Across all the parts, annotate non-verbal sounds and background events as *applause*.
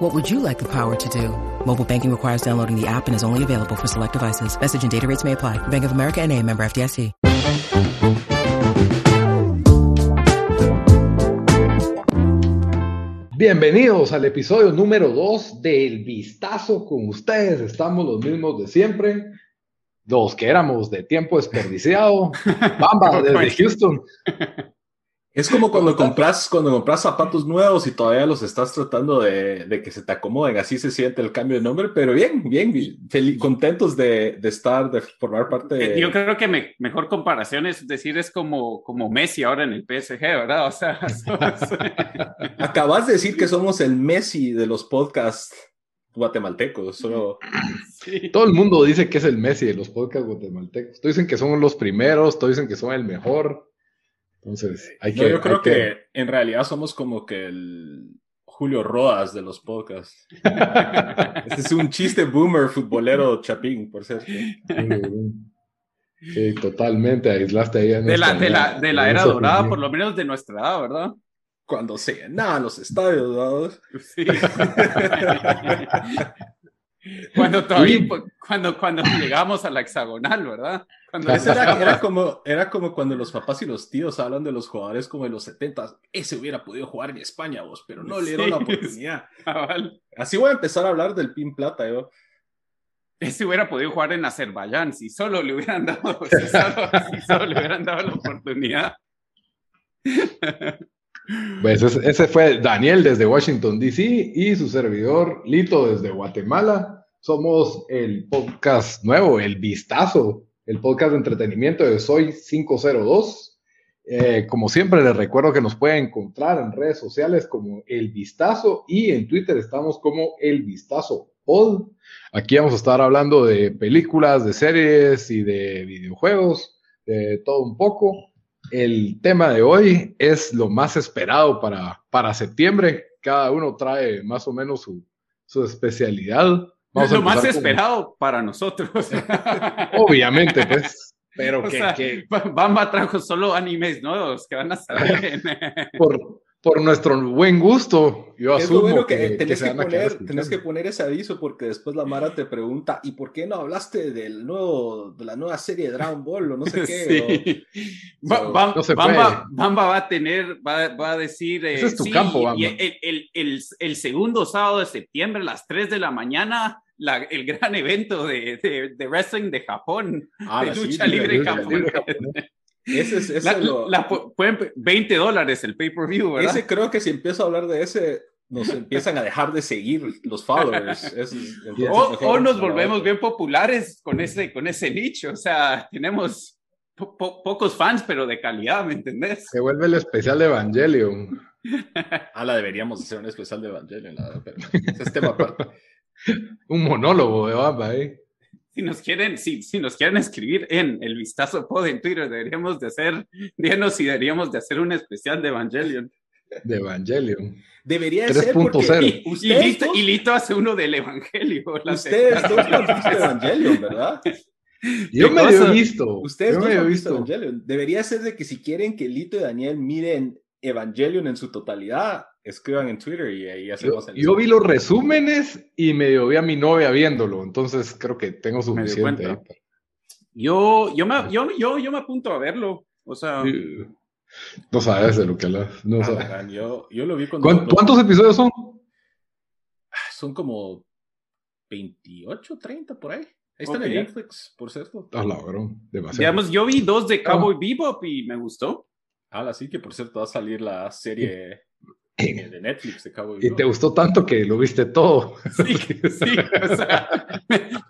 What would you like the power to do? Mobile banking requires downloading the app and is only available for select devices. Message and data rates may apply. Bank of America and a member FDIC. Bienvenidos al episodio número 2 del Vistazo con ustedes. Estamos los mismos de siempre, los que éramos de tiempo desperdiciado. *laughs* Bamba desde Houston. *laughs* Es como cuando compras, cuando compras zapatos nuevos y todavía los estás tratando de, de, que se te acomoden, así se siente el cambio de nombre, pero bien, bien, bien contentos de, de, estar, de formar parte de... Yo creo que me, mejor comparación es decir, es como, como Messi ahora en el PSG, ¿verdad? O sea, *laughs* acabas de decir que somos el Messi de los podcasts guatemaltecos, solo... Sí. Todo el mundo dice que es el Messi de los podcasts guatemaltecos. Todos dicen que son los primeros, todos dicen que son el mejor. Entonces, hay que. No, yo creo que... que... en realidad somos como que el Julio Rodas de los podcasts. *laughs* este es un chiste boomer futbolero chapín, por cierto. Sí, totalmente, aislaste ahí. De la, de la, de la era dorada, por lo menos de nuestra edad, ¿verdad? Cuando se llenaban los estadios, ¿verdad? Sí. *laughs* Cuando *laughs* todavía, cuando, cuando llegamos a la hexagonal, ¿verdad? Cuando era, era, como, era como cuando los papás y los tíos hablan de los jugadores como de los 70 ese hubiera podido jugar en España vos, pero no le dieron la *laughs* oportunidad. Así voy a empezar a hablar del pin plata yo. Ese hubiera podido jugar en Azerbaiyán si solo le hubieran dado, si *laughs* solo, si solo le hubieran dado la oportunidad. Pues ese fue Daniel desde Washington, D.C. y su servidor Lito desde Guatemala. Somos el podcast nuevo, El Vistazo, el podcast de entretenimiento de Soy 502. Eh, como siempre, les recuerdo que nos pueden encontrar en redes sociales como El Vistazo y en Twitter estamos como El Vistazo Pod. Aquí vamos a estar hablando de películas, de series y de videojuegos, de todo un poco. El tema de hoy es lo más esperado para, para septiembre. Cada uno trae más o menos su, su especialidad. Vamos lo más esperado para nosotros. *laughs* Obviamente, pues. Pero que, que, Bamba trajo solo animes nuevos que van a salir. *laughs* por, por nuestro buen gusto, yo es asumo bueno que, que, tenés, que, poner, tenés que poner ese aviso porque después la Mara te pregunta ¿y por qué no hablaste del nuevo, de la nueva serie de Dragon Ball o no sé *laughs* qué? Sí. O, Bam, no Bamba, Bamba, va a tener, va, va a decir Ese es tu sí, campo, Bamba. El, el, el, el, segundo sábado de septiembre a las 3 de la mañana la, el gran evento de, de, de, wrestling de Japón, ah, de lucha sí, libre japonesa. Ese es ese la, lo... la, pueden, 20 dólares el pay-per-view, ¿verdad? Ese creo que si empiezo a hablar de ese, nos *laughs* empiezan a dejar de seguir los followers. *laughs* Es, o, o, nos volvemos bien populares con ese, con ese nicho. O sea, tenemos po po pocos fans, pero de calidad, ¿me entendés? Se vuelve el especial de Evangelion. *laughs* ah, la deberíamos hacer un especial de Evangelion, la verdad, pero ese es tema aparte. un monólogo de Bamba, ¿eh? Si nos quieren, si, si nos quieren escribir en el vistazo pod en Twitter, deberíamos de hacer, díganos si deberíamos de hacer un especial de Evangelion. De Evangelion. Debería 3. ser porque 0. y, y, Lito, y, Lito, hace uno del Evangelio. Ustedes dos visto Evangelion, ¿verdad? *laughs* Yo me he visto. Ustedes Yo no me han he visto visto. Evangelion. Debería ser de que si quieren que Lito y Daniel miren Evangelion en su totalidad, escriban en Twitter y ahí hacemos yo, el yo vi los resúmenes y medio vi a mi novia viéndolo, entonces creo que tengo suficiente. Me yo, yo, me, yo, yo, yo me apunto a verlo. O sea. No sabes de lo que hablas. No ah, sabes. man, yo, yo lo vi cuando. ¿Cuántos, ¿Cuántos episodios son? Son como 28, 30 por ahí. Ahí están okay. en Netflix, por cierto. Ah, la verdad, demasiado. Digamos, yo vi dos de Cowboy oh. Bebop y me gustó. Ah, sí, que por cierto va a salir la serie *laughs* de Netflix de Cabo Y te gustó tanto que lo viste todo. *laughs* Sí, sí, o sea,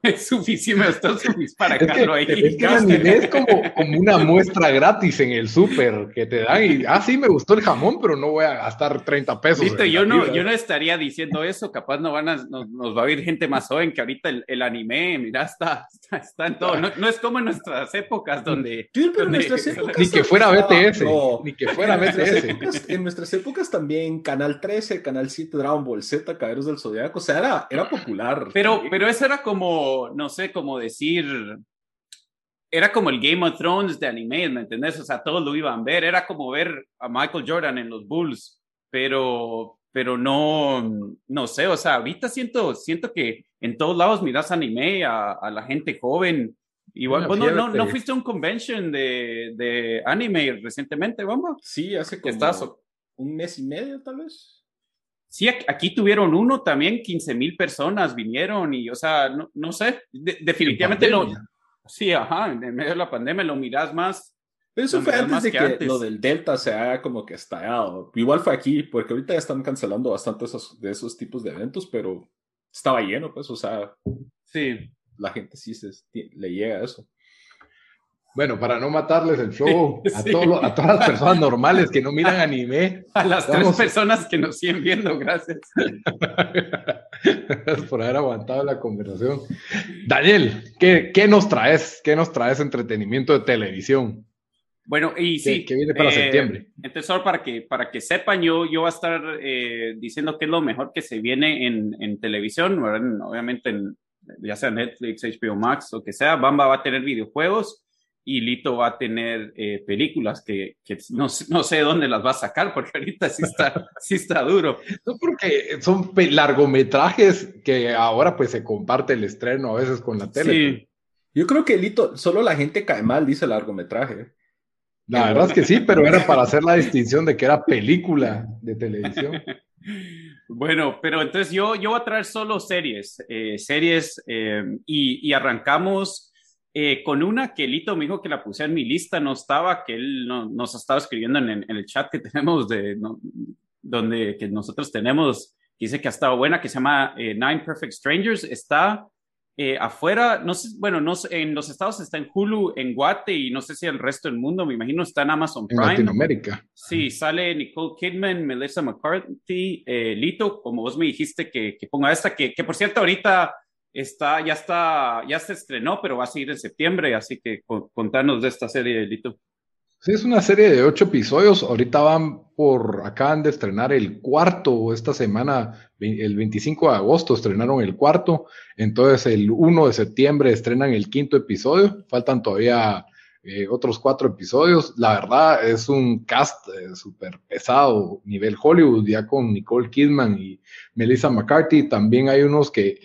es suficiente, está suficiente para es que, ahí. Es que anime es como, como una muestra gratis en el súper que te dan y, ah, sí, me gustó el jamón, pero no voy a gastar 30 pesos. Listo, yo no, yo no estaría diciendo eso, capaz no van a, nos, nos va a oír gente más joven que ahorita el, el anime, mira, está, está, está en todo. No, no, es como en nuestras épocas donde... Sí, pero donde, en nuestras *laughs* épocas ni que fuera BTS, no. ni que fuera BTS. En nuestras épocas también Canal 13, Canal 7, Dragon Ball Z, Caballeros del Zodiaco, o sea, era, era popular. Pero, pero eso era como, no sé, como decir, era como el Game of Thrones de anime, ¿me entendés? O sea, todos lo iban a ver, era como ver a Michael Jordan en los Bulls, pero, pero no, no sé, o sea, ahorita siento, siento que en todos lados miras anime a, a la gente joven. Igual, bueno, no, no, no, fuiste a un convention de, de anime recientemente, vamos? Sí, hace como estás? Un mes y medio, tal vez. Sí, aquí tuvieron uno también, 15 mil personas vinieron y, o sea, no, no sé, de, definitivamente lo... Sí, ajá, en medio de la pandemia lo miras más. Pero eso fue antes de que, antes. lo del Delta se haya como que estallado. Igual fue aquí, porque ahorita ya están cancelando bastante esos, de esos tipos de eventos, pero estaba lleno, pues, o sea. Sí. La gente sí se, le llega a eso. Bueno, para no matarles el show *laughs* a, todo, a todas las personas normales que no miran anime. *laughs* A las tres personas que nos siguen viendo, gracias. gracias *laughs* por haber aguantado la conversación. Daniel, ¿qué, ¿qué, nos traes? ¿Qué nos traes entretenimiento de televisión? Bueno, y sí. Que viene para eh, septiembre. Entonces, solo para que, para que sepan, yo, yo voy a estar eh, diciendo qué es lo mejor que se viene en, en televisión, obviamente en, ya sea Netflix, HBO Max, o que sea. Bamba va a tener videojuegos y Lito va a tener eh, películas que, que no, no, sé dónde las va a sacar porque ahorita sí está, *laughs* sí está duro. No, porque son largometrajes que ahora pues se comparte el estreno a veces con la tele. Sí. Yo creo que Lito, solo la gente cae mal, dice largometraje. La verdad es que sí, pero era para hacer la distinción de que era película de televisión. *laughs* Bueno, pero entonces yo, yo voy a traer solo series, eh, series eh, y, y arrancamos eh, con una que Lito me dijo que la puse en mi lista, no estaba, que él no, nos ha estado escribiendo en, en, el chat que *laughs* tenemos, de, no, donde que nosotros tenemos, dice que ha estado buena, que se llama eh, Nine Perfect Strangers, está eh, afuera, no sé, bueno, no, en los estados está en Hulu, en Guate y no sé si el resto del mundo, me imagino está en Amazon Prime. En Latinoamérica. Sí, sale Nicole Kidman, Melissa McCarthy, Lito, como vos me dijiste que, que ponga esta, que, que por cierto ahorita está, ya está, ya se estrenó, pero va a seguir en septiembre, así que contanos de esta serie, Lito. Sí, es una serie de ocho episodios. Ahorita van por, acaban de estrenar el cuarto, esta semana, el 25 de agosto estrenaron el cuarto, entonces el 1 de septiembre estrenan el quinto episodio, faltan todavía eh, otros cuatro episodios. La verdad es un cast eh, súper pesado, nivel Hollywood, ya con Nicole Kidman y Melissa McCarthy. También hay unos que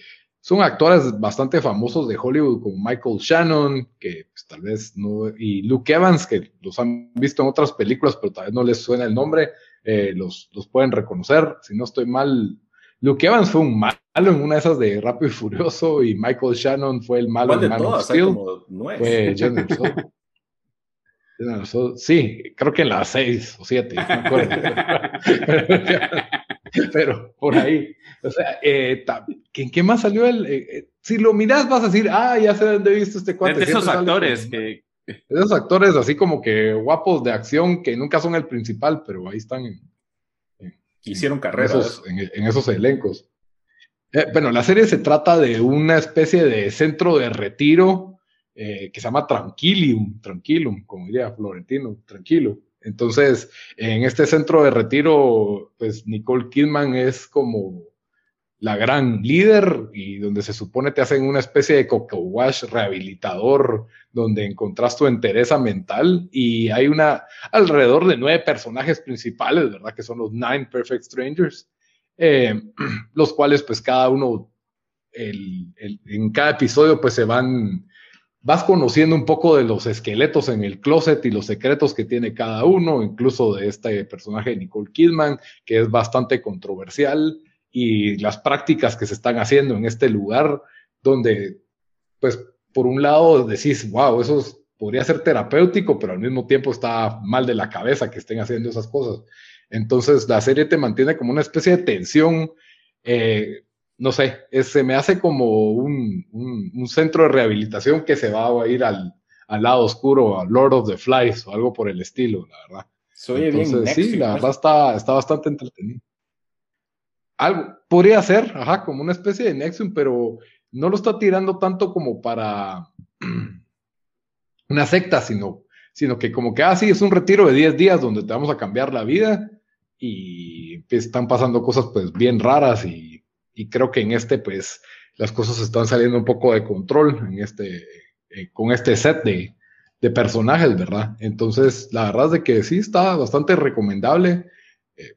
son actores bastante famosos de Hollywood como Michael Shannon, que pues, tal vez no, y Luke Evans, que los han visto en otras películas, pero tal vez no les suena el nombre, eh, los, los pueden reconocer. Si no estoy mal, Luke Evans fue un malo en una de esas de Rápido y Furioso y Michael Shannon fue el malo de Man todas, of Steel. Fue *laughs* Sí, creo que en las seis o siete, no me acuerdo. *laughs* *laughs* pero por ahí. O sea, eh, ¿en qué más salió el? Eh, eh, si lo miras, vas a decir, ah, ya sé dónde he visto este cuate. De esos actores que. esos actores así como que guapos de acción que nunca son el principal, pero ahí están. En, Hicieron carreras. En, en, esos elencos. bueno, la serie se trata de una especie de centro de retiro que se llama Tranquilium, Tranquilum, como diría Florentino, tranquilo entonces, en este centro de retiro, pues Nicole Kidman es como la gran líder y donde se supone te hacen una especie de coco wash rehabilitador donde encontrás tu entereza mental y hay una alrededor de nueve personajes principales, ¿verdad? Que son los Nine Perfect Strangers, eh, *clears throat* los cuales pues cada uno, el, el, en cada episodio pues se van vas conociendo un poco de los esqueletos en el closet y los secretos que tiene cada uno, incluso de este personaje de Nicole Kidman, que es bastante controversial, y las prácticas que se están haciendo en este lugar, donde, pues, por un lado decís, wow, eso podría ser terapéutico, pero al mismo tiempo está mal de la cabeza que estén haciendo esas cosas. Entonces la serie te mantiene como una especie de tensión, eh, no sé, se me hace como un, un, centro de rehabilitación que se va a ir al, al, lado oscuro, a Lord of the Flies o algo por el estilo, la verdad. Entonces, sí, la verdad está, está bastante entretenido. Algo, podría ser, ajá, como una especie de Nexum, pero no lo está tirando tanto como para *clears throat* una secta, sino, sino que como que, ah, sí, es un retiro de 10 días donde te vamos a cambiar la vida y están pasando cosas pues bien raras y, creo que en este pues las cosas están saliendo un poco de control en este, eh, con este set de, de, personajes, ¿verdad? Entonces, la verdad es de que sí está bastante recomendable. Eh,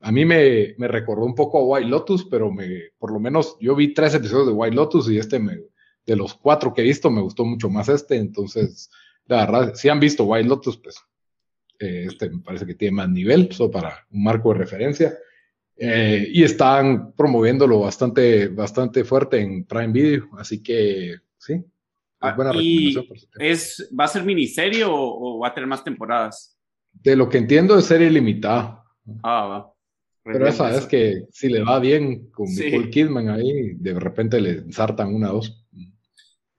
a mí me, me, recordó un poco a White Lotus, pero me, por lo menos yo vi tres episodios de White Lotus y este me, de los cuatro que he visto me gustó mucho más este, entonces, la verdad, si han visto White Lotus, pues eh, este me parece que tiene más nivel, solo para un marco de referencia. Eh, y están promoviéndolo bastante, bastante fuerte en Prime Video, así que sí. Ah, buena recomendación es, ¿Va a ser miniserie o, va a tener más temporadas? De lo que entiendo es serie limitada. Ah, va. Pero esa es que si le va bien con Nicole Kidman ahí, de repente le ensartan una o dos.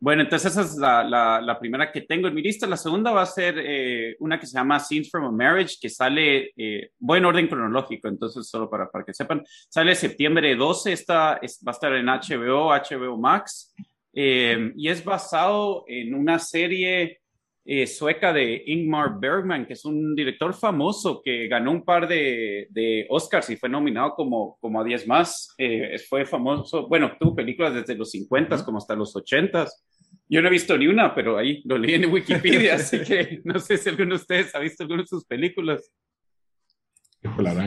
Bueno, entonces esa es la, la, primera que tengo en mi lista. La segunda va a ser eh, una que se llama Scenes from a Marriage, que sale, eh, voy en orden cronológico, entonces solo para, para que sepan, sale septiembre 12, esta es, va a estar en HBO, HBO Max, eh, y es basado en una serie eh, sueca de Ingmar Bergman, que es un director famoso que ganó un par de, de Oscars y fue nominado como, como a 10 más. fue famoso, bueno, tuvo películas desde los 50 como hasta los 80 yo no he visto ni una, pero ahí lo leí en Wikipedia, así que *laughs* no sé si alguno de ustedes ha visto alguna de sus películas.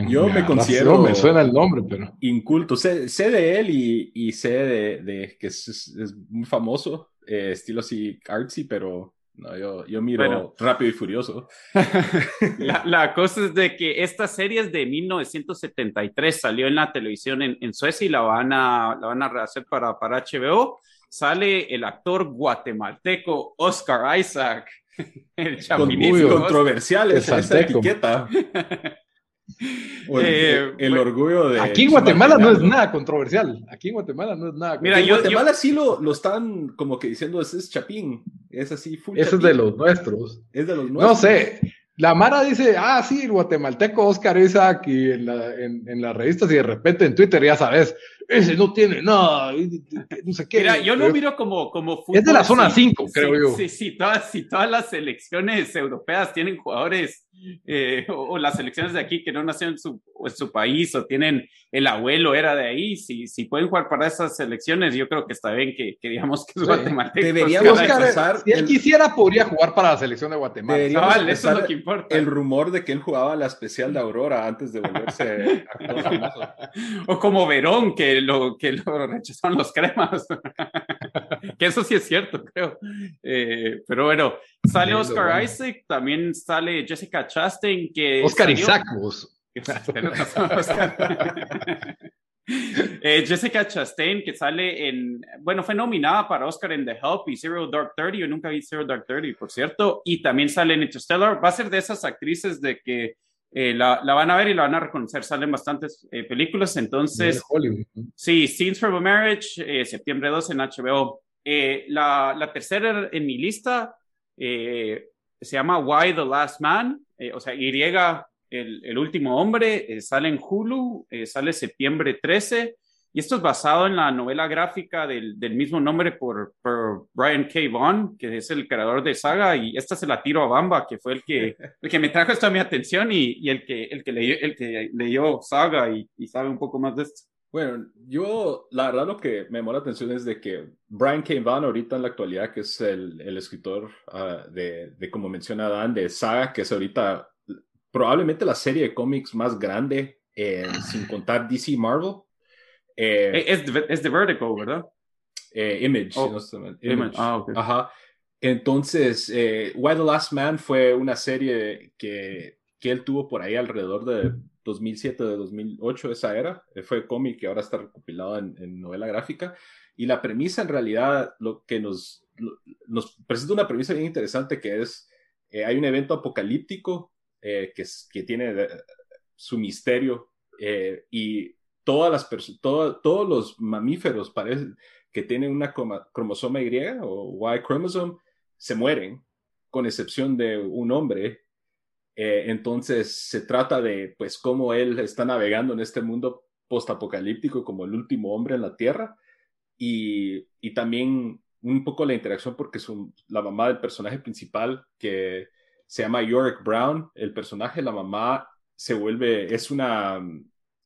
Yo me considero. me suena el nombre, pero. Inculto. Sé, de él y, sé de, que es, muy famoso, eh, estilo así artsy, pero no, yo, yo miro rápido y furioso. *laughs* la, cosa es de que esta serie es de 1973, salió en la televisión en, Suecia y la van a, la van a rehacer para, para HBO sale el actor guatemalteco Oscar Isaac. *laughs* El controversial esa, etiqueta. *laughs* Eh, el, orgullo de. Aquí en Guatemala no es nada controversial. Aquí en Guatemala no es nada. Mira, en Guatemala sí lo, lo, están como que diciendo: ese es Chapín. Es así, full Ese es de los nuestros. Es de los nuestros. No sé. La Mara dice: Ah, sí, el guatemalteco Oscar Isaac. Y en, la, en, en las revistas, y de repente en Twitter, ya sabes, ese no tiene nada, no sé qué. Mira, yo lo miro como, como Es de la zona 5, creo yo. Sí, sí, todas, sí, todas las selecciones europeas tienen jugadores, eh, o, las selecciones de aquí que no nacieron en su, en su, país, o tienen el abuelo era de ahí, si, si pueden jugar para esas selecciones, yo creo que está bien que, que digamos que es guatemalteco. Deberíamos empezar. Si él quisiera, podría jugar para la selección de Guatemala. eso es lo que importa. El rumor de que él jugaba la especial de Aurora antes de volverse *laughs* O como Verón, que lo, que lo *laughs* rechazaron los cremas. *laughs* que eso sí es cierto, creo. Eh, pero bueno, sale Oscar Isaac, también sale Jessica Chastain, que... Oscar Isaac, *laughs* eh, Jessica Chastain, que sale en, bueno, fue nominada para Oscar en The Help y Zero Dark Thirty, yo nunca vi Zero Dark Thirty, por cierto, y también sale en Interstellar, va a ser de esas actrices de que eh, la, van a ver y la van a reconocer. Salen bastantes eh, películas, entonces. Sí, Scenes from a Marriage, eh, septiembre 2 en HBO. La, la, tercera en mi lista se llama Why the Last Man, o sea, Y, el, el último hombre, sale en Hulu, sale septiembre 13. Y esto es basado en la novela gráfica del, del mismo nombre por, por, Brian K. Vaughan, que es el creador de Saga, y esta se la tiro a Bamba, que fue el que, *laughs* el que me trajo esto a mi atención y, y el, que, el, que leyó, el que leyó Saga y, y, sabe un poco más de esto. Bueno, yo la verdad lo que me llamó la atención es de que Brian K. Vaughan ahorita en la actualidad, que es el, el escritor uh, de, de, como menciona Dan, de Saga, que es ahorita probablemente la serie de cómics más grande, eh, sin contar DC Marvel. Eh, es, es de Vertigo, ¿verdad? Eh, image, oh, image. Ah, okay. Ajá. Entonces, eh, Why the Last Man fue una serie que, que él tuvo por ahí alrededor de 2007, de 2008, esa era. Eh, fue cómic que ahora está recopilado en, novela gráfica. Y la premisa, en realidad, lo que nos, nos presenta una premisa bien interesante que es, hay un evento apocalíptico que, que tiene su misterio eh, y todas las todos los mamíferos parece, que tienen una cromosoma Y o Y chromosome se mueren, con excepción de un hombre. Eh, entonces se trata de pues cómo él está navegando en este mundo postapocalíptico como el último hombre en la Tierra y, y también un poco la interacción porque su, la mamá del personaje principal que se llama Yorick Brown, el personaje, la mamá se vuelve, es una,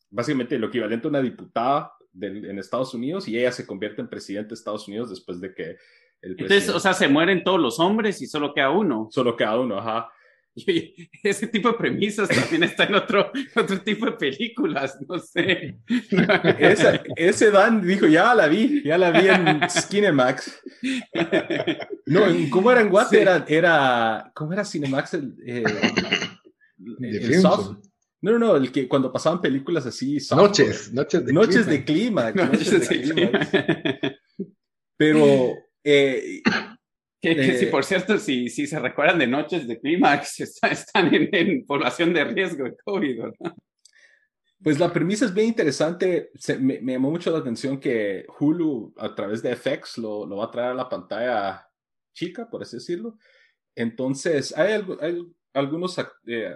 básicamente lo equivalente a una diputada en Estados Unidos y ella se convierte en presidente de Estados Unidos después de que el Entonces, o sea, se mueren todos los hombres y solo queda uno. Solo queda uno, ajá. *laughs* ese tipo de premisas también está en otro, *laughs* otro tipo de películas, no sé. *laughs* ese Dan dijo, ya la vi, ya la vi en Skinemax. No, ¿cómo era en Guate? Era, ¿cómo era Cinemax? El, eh, no, no, no, el que cuando pasaban películas así. noches, noches de Noches de clima. *laughs* Noches de clima. Pero eh, que, por cierto, si, si se recuerdan de noches de clímax, están en, población de riesgo de COVID, ¿verdad? Pues la premisa es bien interesante. me, llamó mucho la atención que Hulu, a través de FX, lo, lo va a traer a la pantalla chica, por así decirlo. Entonces, hay, hay algunos eh,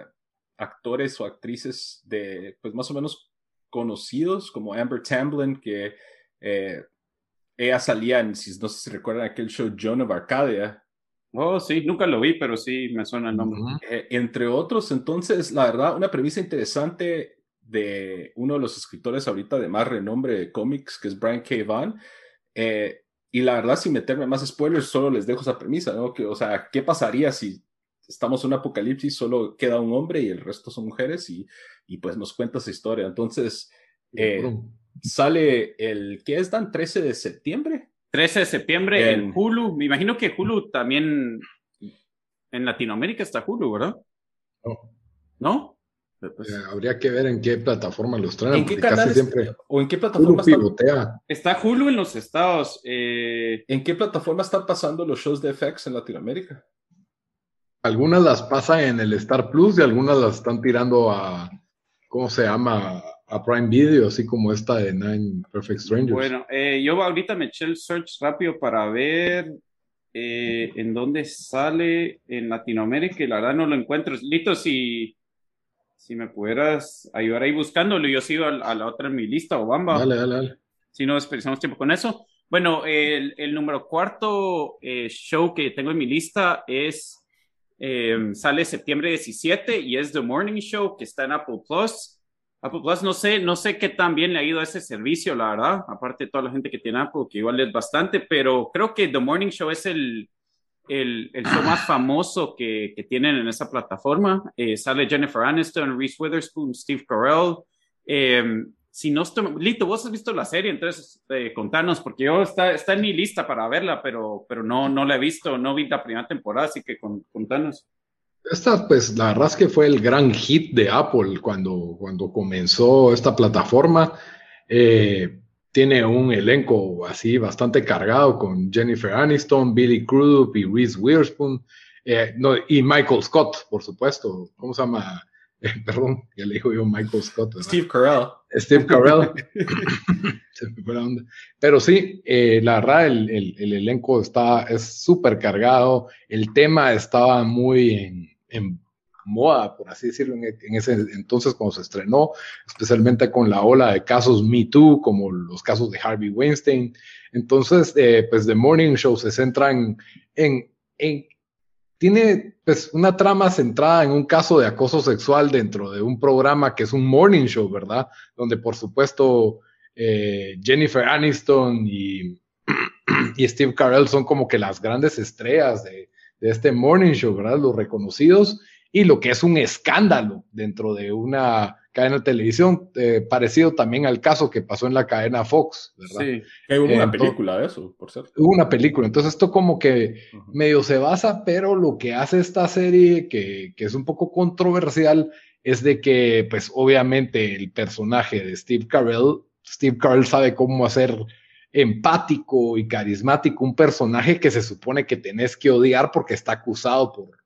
actores o actrices de, pues más o menos conocidos, como Amber Tamblyn, que eh, ella salía en, si no sé si recuerdan aquel show Joan of Arcadia. Oh, sí, nunca lo vi, pero sí me suena el nombre. Eh, entre otros, entonces, la verdad, una premisa interesante de uno de los escritores ahorita de más renombre de cómics, que es Brian K. Vaughan. Eh, y la verdad, sin meterme más spoilers, solo les dejo esa premisa, ¿no? Que, o sea, ¿qué pasaría si estamos en un apocalipsis, solo queda un hombre y el resto son mujeres? Y, y pues nos cuenta esa historia. Entonces, eh, sale el, ¿qué es Dan? 13 de septiembre. 13 de septiembre en, Hulu. Me imagino que Hulu también en Latinoamérica está Hulu, ¿verdad? No. ¿No? Pues, eh, habría que ver en qué plataforma los traen. ¿En qué canal siempre o en qué plataforma está? está Hulu en los estados. Eh, ¿En qué plataforma están pasando los shows de FX en Latinoamérica? Algunas las pasan en el Star Plus y algunas las están tirando a, ¿cómo se llama? a Prime Video, así como esta de Nine Perfect Strangers. Bueno, eh, yo ahorita me eché el search rápido para ver eh, en dónde sale en Latinoamérica y la verdad no lo encuentro. Listo, si, si me pudieras ayudar ahí buscándolo, yo sigo a, la otra en mi lista, Obama. Dale, dale, dale. Si no desperdiciamos tiempo con eso. Bueno, el, el número cuarto eh, show que tengo en mi lista es, sale septiembre 17 y es The Morning Show que está en Apple Plus. Apple Plus, no sé, no sé qué tan bien le ha ido a ese servicio, la verdad, aparte de toda la gente que tiene Apple, que igual es bastante, pero creo que The Morning Show es el, el, el show más famoso que, que, tienen en esa plataforma. Eh, sale Jennifer Aniston, Reese Witherspoon, Steve Carell. Eh, si no estoy, Lito, vos has visto la serie, entonces eh, contanos, porque yo está, está en mi lista para verla, pero, pero no, no la he visto, no vi la primera temporada, así que contanos. Esta, pues, la verdad es que fue el gran hit de Apple cuando, cuando comenzó esta plataforma. Eh, tiene un elenco así bastante cargado con Jennifer Aniston, Billy Crudup y Reese Witherspoon, eh, no, y Michael Scott, por supuesto. ¿Cómo se llama? Eh, *laughs* perdón, ya le dijo yo Michael Scott. Steve Carell. Steve Carell. *laughs* Pero sí, la verdad, el, el, el, elenco está, es súper cargado. El tema estaba muy en, en moda, por así decirlo, en, ese entonces cuando se estrenó, especialmente con la ola de casos Me Too, como los casos de Harvey Weinstein. Entonces, eh, pues The Morning Show se centra en, en, tiene pues una trama centrada en un caso de acoso sexual dentro de un programa que es un morning show, ¿verdad? Donde por supuesto eh, Jennifer Aniston y, *clears throat* y Steve Carell son como que las grandes estrellas de, de este morning show, ¿verdad? Los reconocidos y lo que es un escándalo dentro de una cadena de televisión, eh, parecido también al caso que pasó en la cadena Fox, ¿verdad? Sí, hay una película de eso, por cierto. Hubo una película, entonces esto como que medio se basa, pero lo que hace esta serie, que, que, es un poco controversial, es de que, pues obviamente el personaje de Steve Carell, Steve Carell sabe cómo hacer empático y carismático, un personaje que se supone que tenés que odiar porque está acusado por,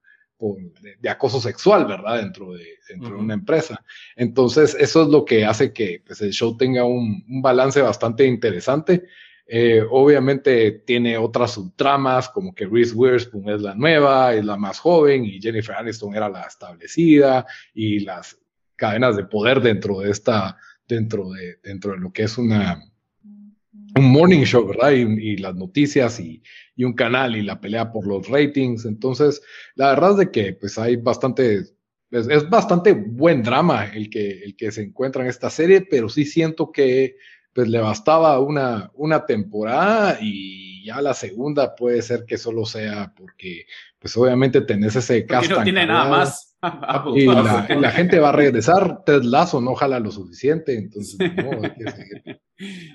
de, acoso sexual, ¿verdad? Dentro de, dentro de una empresa. Entonces, eso es lo que hace que pues, el show tenga un, un balance bastante interesante. Eh, obviamente tiene otras subtramas, como que Reese Witherspoon es la nueva, es la más joven, y Jennifer Aniston era la establecida, y las cadenas de poder dentro de esta, dentro de, dentro de lo que es una, un morning show, ¿verdad? Y, las noticias y, y, un canal y la pelea por los ratings. Entonces, la verdad es de que pues hay bastante, es, bastante buen drama el que, el que se encuentra en esta serie, pero sí siento que pues le bastaba una, una temporada y ya la segunda puede ser que solo sea porque pues obviamente tenés ese cast. no tiene nada más. Y la, gente va a regresar, Ted Lazo no jala lo suficiente, entonces *laughs* no, hay que, seguir,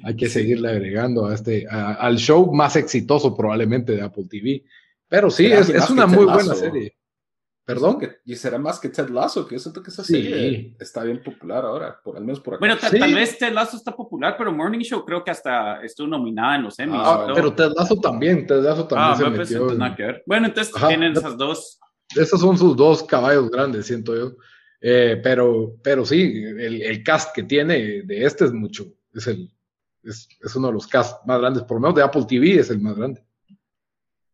hay que seguirle agregando a este, al show más exitoso probablemente de Apple TV. Pero sí, es, es una muy buena serie. ¿Perdón? y será más que Ted Lasso, que yo siento que esa serie está bien popular ahora, por al menos por acá. Bueno, tal vez Ted Lasso está popular, pero Morning Show creo que hasta estuvo nominada en los Emmys. Ah, pero Ted Lasso también, Ted Lasso también ah, se pues, metió. Bueno, entonces tienen esas dos. Esos son sus dos caballos grandes, siento yo. Eh, pero, pero sí, el, el, cast que tiene de este es mucho, es el, es, es, uno de los cast más grandes, por lo menos de Apple TV es el más grande.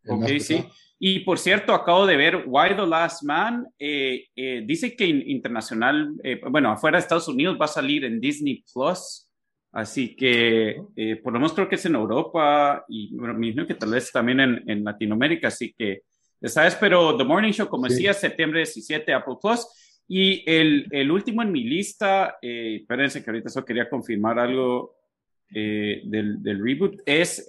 ok, sí. Y por cierto, acabo de ver Why the Last Man. Eh, eh, dice que internacional, bueno, afuera de Estados Unidos va a salir en Disney Plus. Así que por lo menos creo que es en Europa y bueno, me imagino que tal vez también en, en Latinoamérica. Así que, ¿sabes? Pero The Morning Show, como decía, septiembre 17, Apple Plus. Y el, el último en mi lista, espérense que ahorita solo quería confirmar algo del, del, reboot, es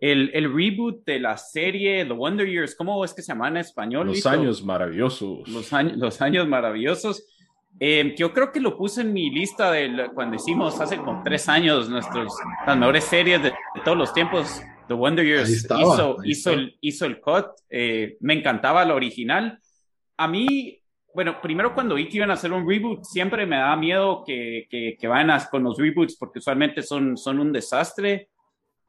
el, el, reboot de la serie The Wonder Years, ¿cómo es que se llama en español? Los años maravillosos. Los, años, los años maravillosos. Eh, yo creo que lo puse en mi lista de cuando hicimos hace como tres años nuestros, las mejores series de, todos los tiempos. The Wonder Years hizo, hizo, el, hizo el cut. Eh, me encantaba la original. A mí, bueno, primero cuando vi que iban a hacer un reboot, siempre me daba miedo que, que, que vayan con los reboots porque usualmente son, son un desastre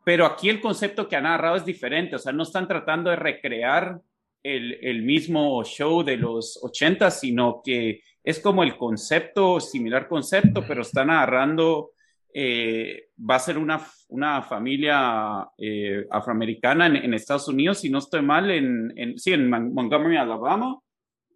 pero aquí el concepto que ha narrado es diferente, o sea, no están tratando de recrear el, el mismo show de los 80, sino que es como el concepto, similar concepto, pero está narrando, eh, va a ser una, una familia eh, afroamericana en, Estados Unidos, si no estoy mal, en, en sí, en Montgomery, Alabama,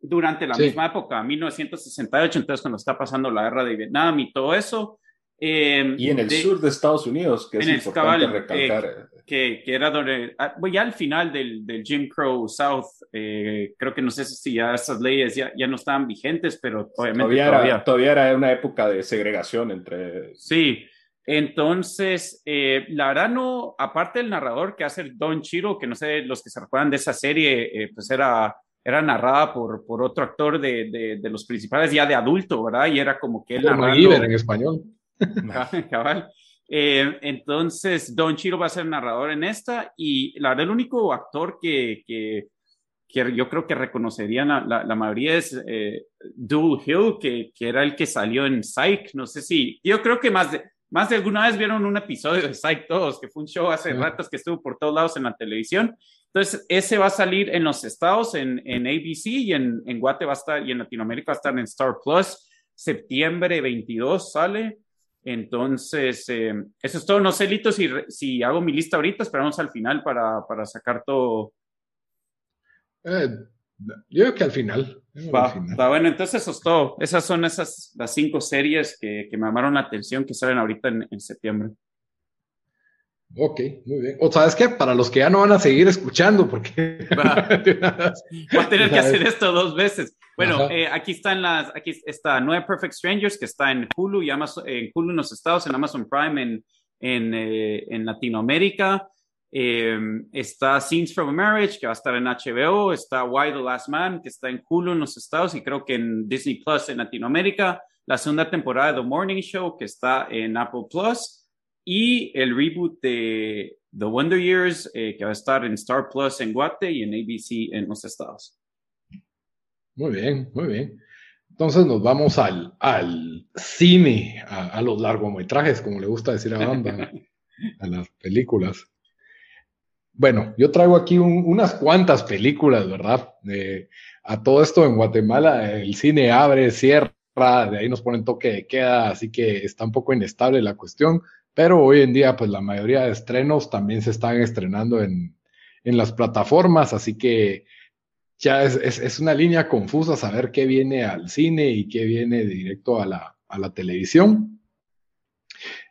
durante la misma época, 1968, entonces cuando está pasando la guerra de Vietnam y todo eso. Em, y en el sur de Estados Unidos, que es importante recalcar. Eh, que, que, era donde, ah, ya al final del, del Jim Crow South, eh, creo que no sé si ya esas leyes ya, ya no estaban vigentes, pero obviamente todavía, todavía. Era, todavía era una época de segregación entre... Sí, entonces, eh, la verdad no, aparte del narrador que hace Don Chiro, que no sé, los que se recuerdan de esa serie, pues era, era narrada por, por otro actor de, de, de, los principales ya de adulto, ¿verdad? Y era como que él narrando... en español. *laughs* Cabal. Eh, entonces, Don Chiro va a ser narrador en esta y la verdad el único actor que, que, que yo creo que reconocerían la, la, mayoría es eh, Hill, que, que, era el que salió en Psych. No sé si, yo creo que más de, más de alguna vez vieron un episodio de Psych todos, que fue un show hace ratos que estuvo por todos lados en la televisión. Entonces, ese va a salir en los estados, en, en ABC y en, en Guate va a estar, y en Latinoamérica va a estar en Star Plus. Septiembre 22 sale. Entonces, eh, eso es todo. No sé, Lito, si, si hago mi lista ahorita, esperamos al final para, para sacar todo. Eh, yo creo que al final. Va, bueno, entonces eso es todo. Esas son esas las cinco series que, que me llamaron la atención que salen ahorita en, en septiembre. Ok, muy bien. O sabes qué, para los que ya no van a seguir escuchando, porque va, *laughs* a tener que hacer esto dos veces. Bueno, eh, aquí están las, aquí está Nueve Perfect Strangers, que está en Hulu y Amazon, en Hulu en los Estados, en Amazon Prime en, en, eh, en Latinoamérica. Eh, está Scenes from a Marriage, que va a estar en HBO. Está Why the Last Man, que está en Hulu en los Estados y creo que en Disney Plus en Latinoamérica. La segunda temporada de The Morning Show, que está en Apple Plus y el reboot de The Wonder Years, eh, que va a estar en Star Plus en Guate y en ABC en los estados. Muy bien, muy bien. Entonces nos vamos al, al cine, a, los largometrajes, como le gusta decir a Banda, *laughs* a las películas. bueno, yo traigo aquí unas cuantas películas, ¿verdad? a todo esto en Guatemala, el cine abre, cierra, de ahí nos ponen toque de queda, así que está un poco inestable la cuestión, pero hoy en día, pues la mayoría de estrenos también se están estrenando en, en las plataformas, así que ya es, es, una línea confusa saber qué viene al cine y qué viene directo a la, a la televisión.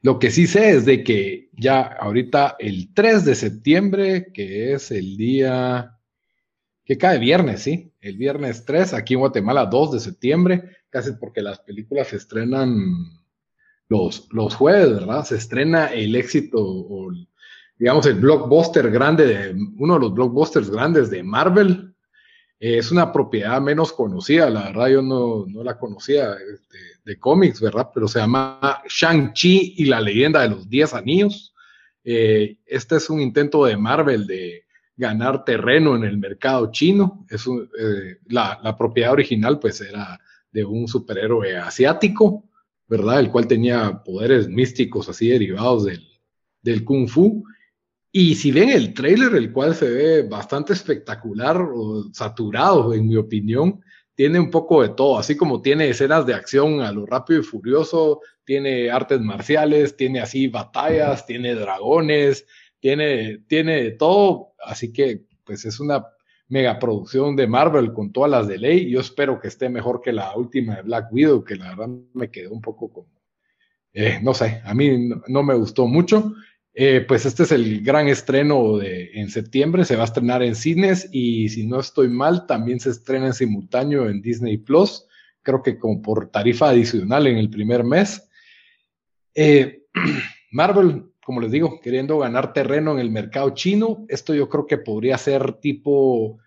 Lo que sí sé es de que ya ahorita el 3 de septiembre, que es el día que cae viernes, ¿sí? El viernes 3, aquí en Guatemala 2 de septiembre, casi porque las películas se estrenan los, los jueves, ¿verdad? Se estrena el éxito o, digamos, el blockbuster grande, de, uno de los blockbusters grandes de Marvel. es una propiedad menos conocida, la verdad yo no, no la conocía de cómics, ¿verdad? Pero se llama Shang-Chi y la leyenda de los Diez Anillos. Eh, este es un intento de Marvel de ganar terreno en el mercado chino. Es eh, la, la, propiedad original pues era de un superhéroe asiático, ¿verdad? El cual tenía poderes místicos así derivados del, del kung fu. Y si ven el trailer, el cual se ve bastante espectacular o saturado, en mi opinión, tiene un poco de todo, así como tiene escenas de acción a lo rápido y furioso, tiene artes marciales, tiene así batallas, tiene dragones, tiene, tiene todo, así que pues es una megaproducción de Marvel con todas las de ley. Yo espero que esté mejor que la última de Black Widow, que la verdad me quedó un poco como, eh, no sé, a mí no me gustó mucho. Eh, pues este es el gran estreno de, en septiembre, se va a estrenar en cines y si no estoy mal, también se estrena en simultáneo en Disney Plus, creo que como por tarifa adicional en el primer mes. Eh, *clears throat* Marvel, como les digo, queriendo ganar terreno en el mercado chino, esto yo creo que podría ser tipo,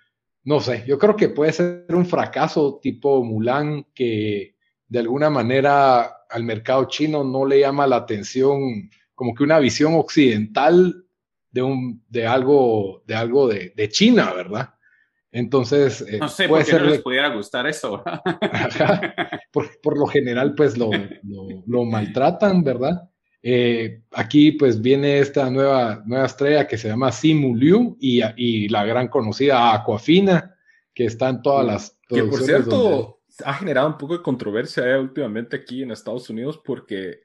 no sé, yo creo que puede ser un fracaso tipo Mulan que de alguna manera al mercado chino no le llama la atención como que una visión occidental de, un, de algo, de, algo de, de China, ¿verdad? Entonces, eh, no sé puede por qué no les pudiera gustar eso. por, por, lo general, pues lo, lo, lo maltratan, ¿verdad? Eh, aquí, pues viene esta nueva, nueva estrella que se llama Simu Liu y, y la gran conocida Aquafina, que está en todas las. Que por cierto, ha generado un poco de controversia eh, últimamente aquí en Estados Unidos porque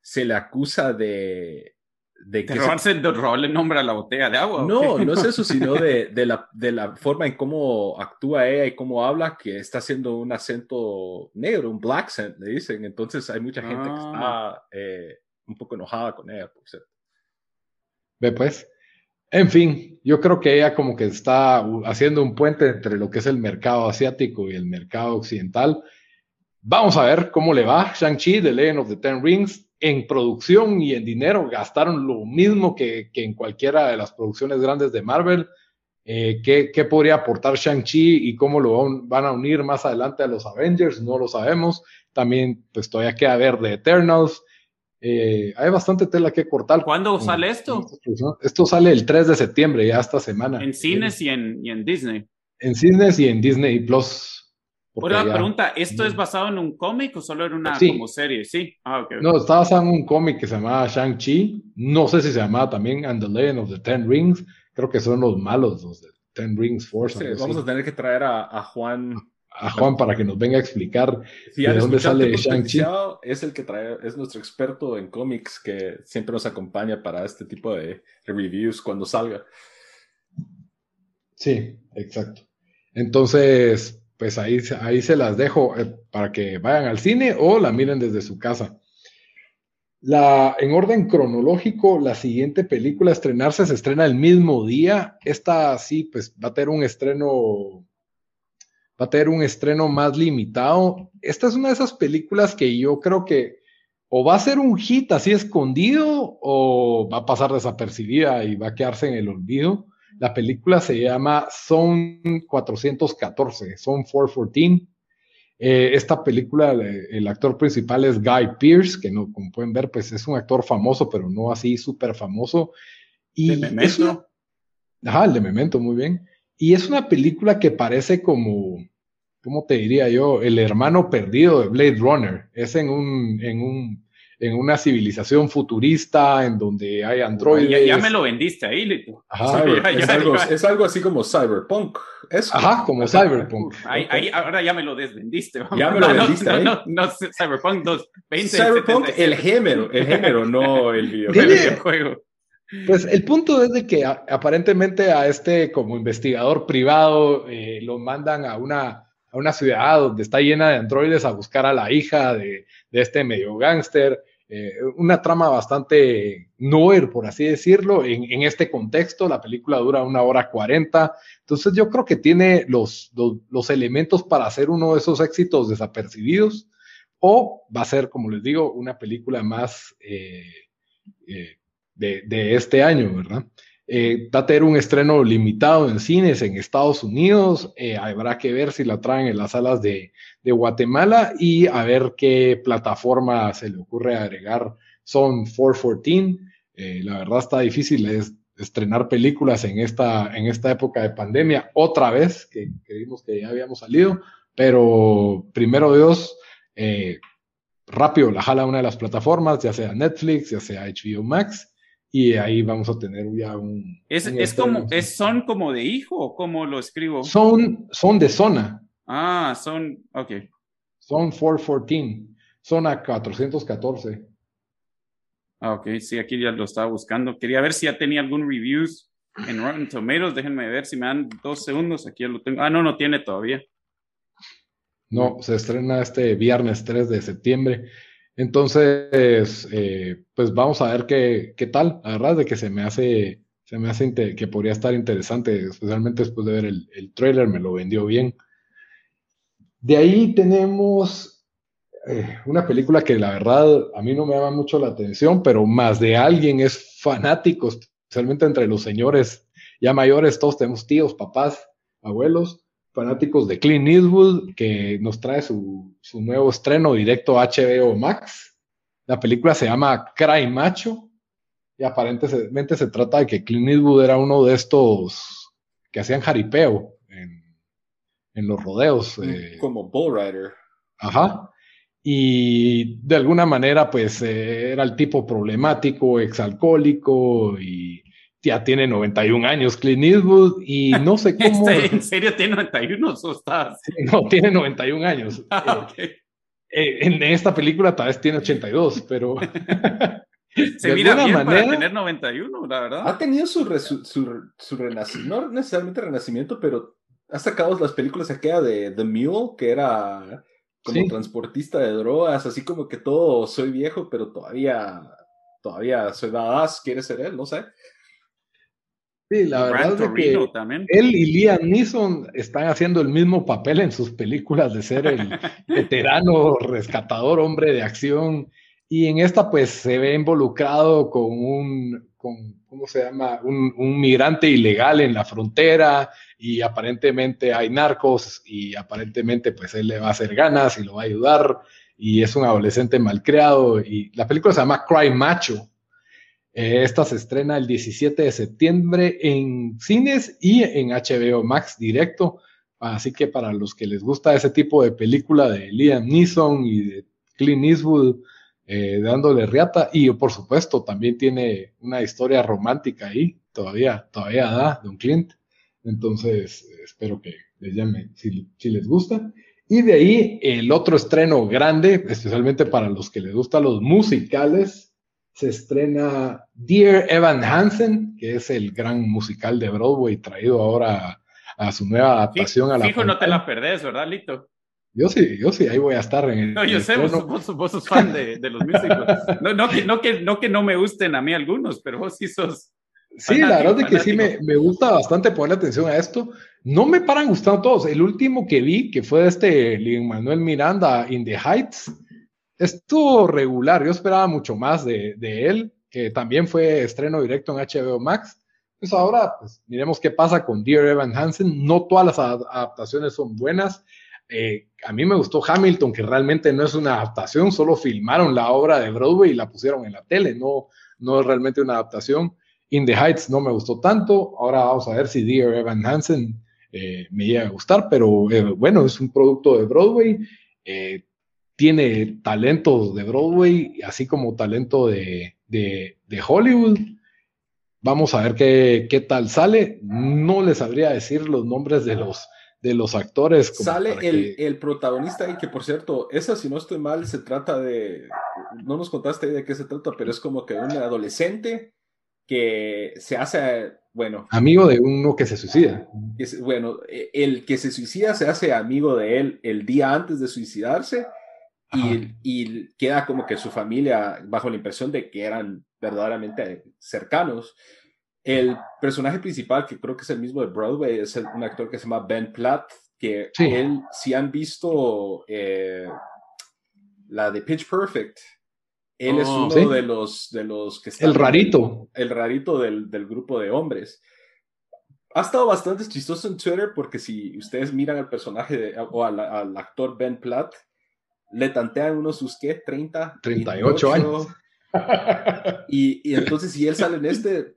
se le acusa de... De que se... el nombre a la botella de agua. No, no es eso, *laughs* sino de, de, la, de la forma en cómo actúa ella y cómo habla, que está haciendo un acento negro, un black accent, le dicen. Entonces hay mucha gente que está ah. eh, un poco enojada con ella. Ve pues. En fin, yo creo que ella como que está haciendo un puente entre lo que es el mercado asiático y el mercado occidental. Vamos a ver cómo le va Shang-Chi, The Legend of the Ten Rings en producción y en dinero gastaron lo mismo que, en cualquiera de las producciones grandes de Marvel. Eh, ¿qué, podría aportar Shang-Chi y cómo lo van a unir más adelante a los Avengers? No lo sabemos. También, pues todavía queda ver de Eternals. Eh, hay bastante tela que cortar. ¿Cuándo sale esto? Esto sale el 3 de septiembre, ya esta semana. En cines y en, y en Disney. En cines y en Disney Plus. Una pregunta, ¿esto es basado en un cómic o solo en una como serie? Sí. Ah, no, está basado en un cómic que se llamaba Shang-Chi. No sé si se llamaba también And the Legend of the Ten Rings. Creo que son los malos, los de Ten Rings Force. vamos a tener que traer a, Juan. A Juan para que nos venga a explicar de dónde sale Shang-Chi. Es el que trae, es nuestro experto en cómics que siempre nos acompaña para este tipo de reviews cuando salga. Sí, exacto. Entonces, pues ahí, ahí se las dejo eh, para que vayan al cine o la miren desde su casa. La, en orden cronológico, la siguiente película a estrenarse se estrena el mismo día. Esta sí, pues va a tener un estreno, va a tener un estreno más limitado. Esta es una de esas películas que yo creo que o va a ser un hit así escondido o va a pasar desapercibida y va a quedarse en el olvido. La película se llama Son 414, Son 414. Eh, esta película, el actor principal es Guy Pearce, que no, como pueden ver, pues es un actor famoso, pero no así súper famoso. Y ¿De Memento? ajá, el de Memento, muy bien. Y es una película que parece como, ¿cómo te diría yo? El hermano perdido de Blade Runner. Es en un, en un, en una civilización futurista en donde hay androides. Ya, me lo vendiste ahí, Lito. es, algo, así como cyberpunk. Ajá, como cyberpunk. Ahí, ahora ya me lo desvendiste. Ya me lo vendiste ahí. No, cyberpunk 220. Cyberpunk, el género, el género, no el videojuego. Pues el punto es de que aparentemente a este como investigador privado eh, lo mandan a una, a una ciudad donde está llena de androides a buscar a la hija de, de este medio gángster. Eh, una trama bastante noir, por así decirlo. En, en, este contexto, la película dura una hora cuarenta. Entonces yo creo que tiene los, los, elementos para hacer uno de esos éxitos desapercibidos. O va a ser, como les digo, una película más... Eh de, este año, ¿verdad? Eh, va a tener un estreno limitado en cines en Estados Unidos. Eh, habrá que ver si la traen en las salas de, Guatemala y a ver qué plataforma se le ocurre agregar. Son 414. Eh, la verdad está difícil es, estrenar películas en esta, en esta época de pandemia otra vez, que creímos que ya habíamos salido, pero primero Dios, rápido la jala una de las plataformas, ya sea Netflix, ya sea HBO Max y ahí vamos a tener ya un... ¿Es, es como, es, ¿Son como de hijo o cómo lo escribo? Son, son de zona. Ah, son, ok. Son 414, zona 414. Ah, ok, sí, aquí ya lo estaba buscando. Quería ver si ya tenía algún reviews en Rotten Tomatoes. Déjenme ver si me dan dos segundos. Aquí ya lo tengo. Ah, no, no tiene todavía. No, se estrena este viernes 3 de septiembre. Entonces, eh, pues vamos a ver qué, qué tal. La verdad es de que se me hace, se me hace que podría estar interesante, especialmente después de ver el, el trailer, me lo vendió bien. De ahí tenemos eh, una película que la verdad a mí no me llama mucho la atención, pero más de alguien es fanático, especialmente entre los señores ya mayores, todos tenemos tíos, papás, abuelos fanáticos de Clint Eastwood, que nos trae su, nuevo estreno directo a HBO Max. La película se llama Cry Macho y aparentemente se trata de que Clint Eastwood era uno de estos que hacían jaripeo en, los rodeos. Mm, eh. como Bull Rider. Ajá. Y de alguna manera, pues eh, era el tipo problemático, exalcohólico y ya tiene 91 años Clint Eastwood y no sé *laughs* cómo... ¿En serio tiene 91 o estás? No, tiene 91 años. *laughs* Ah, eh, eh, en esta película tal vez tiene 82, pero... *laughs* Se mira bien manera, para tener 91, la verdad. Ha tenido su, su, renacimiento, no necesariamente renacimiento, pero ha sacado las películas aquella de The Mule, que era como transportista de drogas, así como que todo soy viejo, pero todavía, todavía soy badass, quiere ser él, no sé. Sí, la verdad es que él y Liam Neeson están haciendo el mismo papel en sus películas de ser el *laughs* veterano rescatador, hombre de acción. Y en esta, pues, se ve involucrado con un, con, ¿cómo se llama? Un, un migrante ilegal en la frontera y aparentemente hay narcos y aparentemente, pues, él le va a hacer ganas y lo va a ayudar y es un adolescente malcriado. Y la película se llama Cry Macho eh, esta se estrena el 17 de septiembre en cines y en HBO Max directo. Así que para los que les gusta ese tipo de película de Liam Neeson y de Clint Eastwood eh, dándole riata, y por supuesto también tiene una historia romántica ahí, todavía, todavía da, Don Clint. Entonces, espero que les llame si, si les gusta. Y de ahí el otro estreno grande, especialmente para los que les gustan los musicales, se estrena Dear Evan Hansen, que es el gran musical de Broadway traído ahora a, su nueva adaptación a la. Fijo, no te la perdés, ¿verdad, Lito? Yo sí, yo sí, ahí voy a estar en el. No, yo sé, vos, sos fan de, los músicos. No, no, que, no, que, no que no me gusten a mí algunos, pero vos sí sos. Sí, la verdad es que sí me, me, gusta bastante poner atención a esto. No me paran gustando todos. El último que vi, que fue de este Lin Manuel Miranda, In the Heights, estuvo regular, yo esperaba mucho más de, él, que también fue estreno directo en HBO Max. Pues ahora, pues miremos qué pasa con Dear Evan Hansen. No todas las adaptaciones son buenas. Eh, a mí me gustó Hamilton, que realmente no es una adaptación, solo filmaron la obra de Broadway y la pusieron en la tele, no, no es realmente una adaptación. In the Heights no me gustó tanto. Ahora vamos a ver si Dear Evan Hansen eh, me llega a gustar, pero eh, bueno, es un producto de Broadway tiene talento de Broadway, así como talento de, de, Hollywood. Vamos a ver qué, qué, tal sale. No les sabría decir los nombres de los, de los actores. Sale el, el, protagonista y que por cierto, esa si no estoy mal se trata de, no nos contaste de qué se trata, pero es como que un adolescente que se hace, bueno. Amigo de uno que se suicida. Es, bueno, e, el que se suicida se hace amigo de él el día antes de suicidarse y, y, queda como que su familia bajo la impresión de que eran verdaderamente cercanos. El personaje principal, que creo que es el mismo de Broadway, es un actor que se llama Ben Platt, que él, si han visto eh, la de Pitch Perfect, él es oh, uno de los de los que está el rarito. El, rarito del, del, grupo de hombres. Ha estado bastante chistoso en Twitter porque si ustedes miran al personaje o al, actor Ben Platt, le tantean unos sus qué, 30, 38 años. *laughs* Y, y, entonces si él sale en este,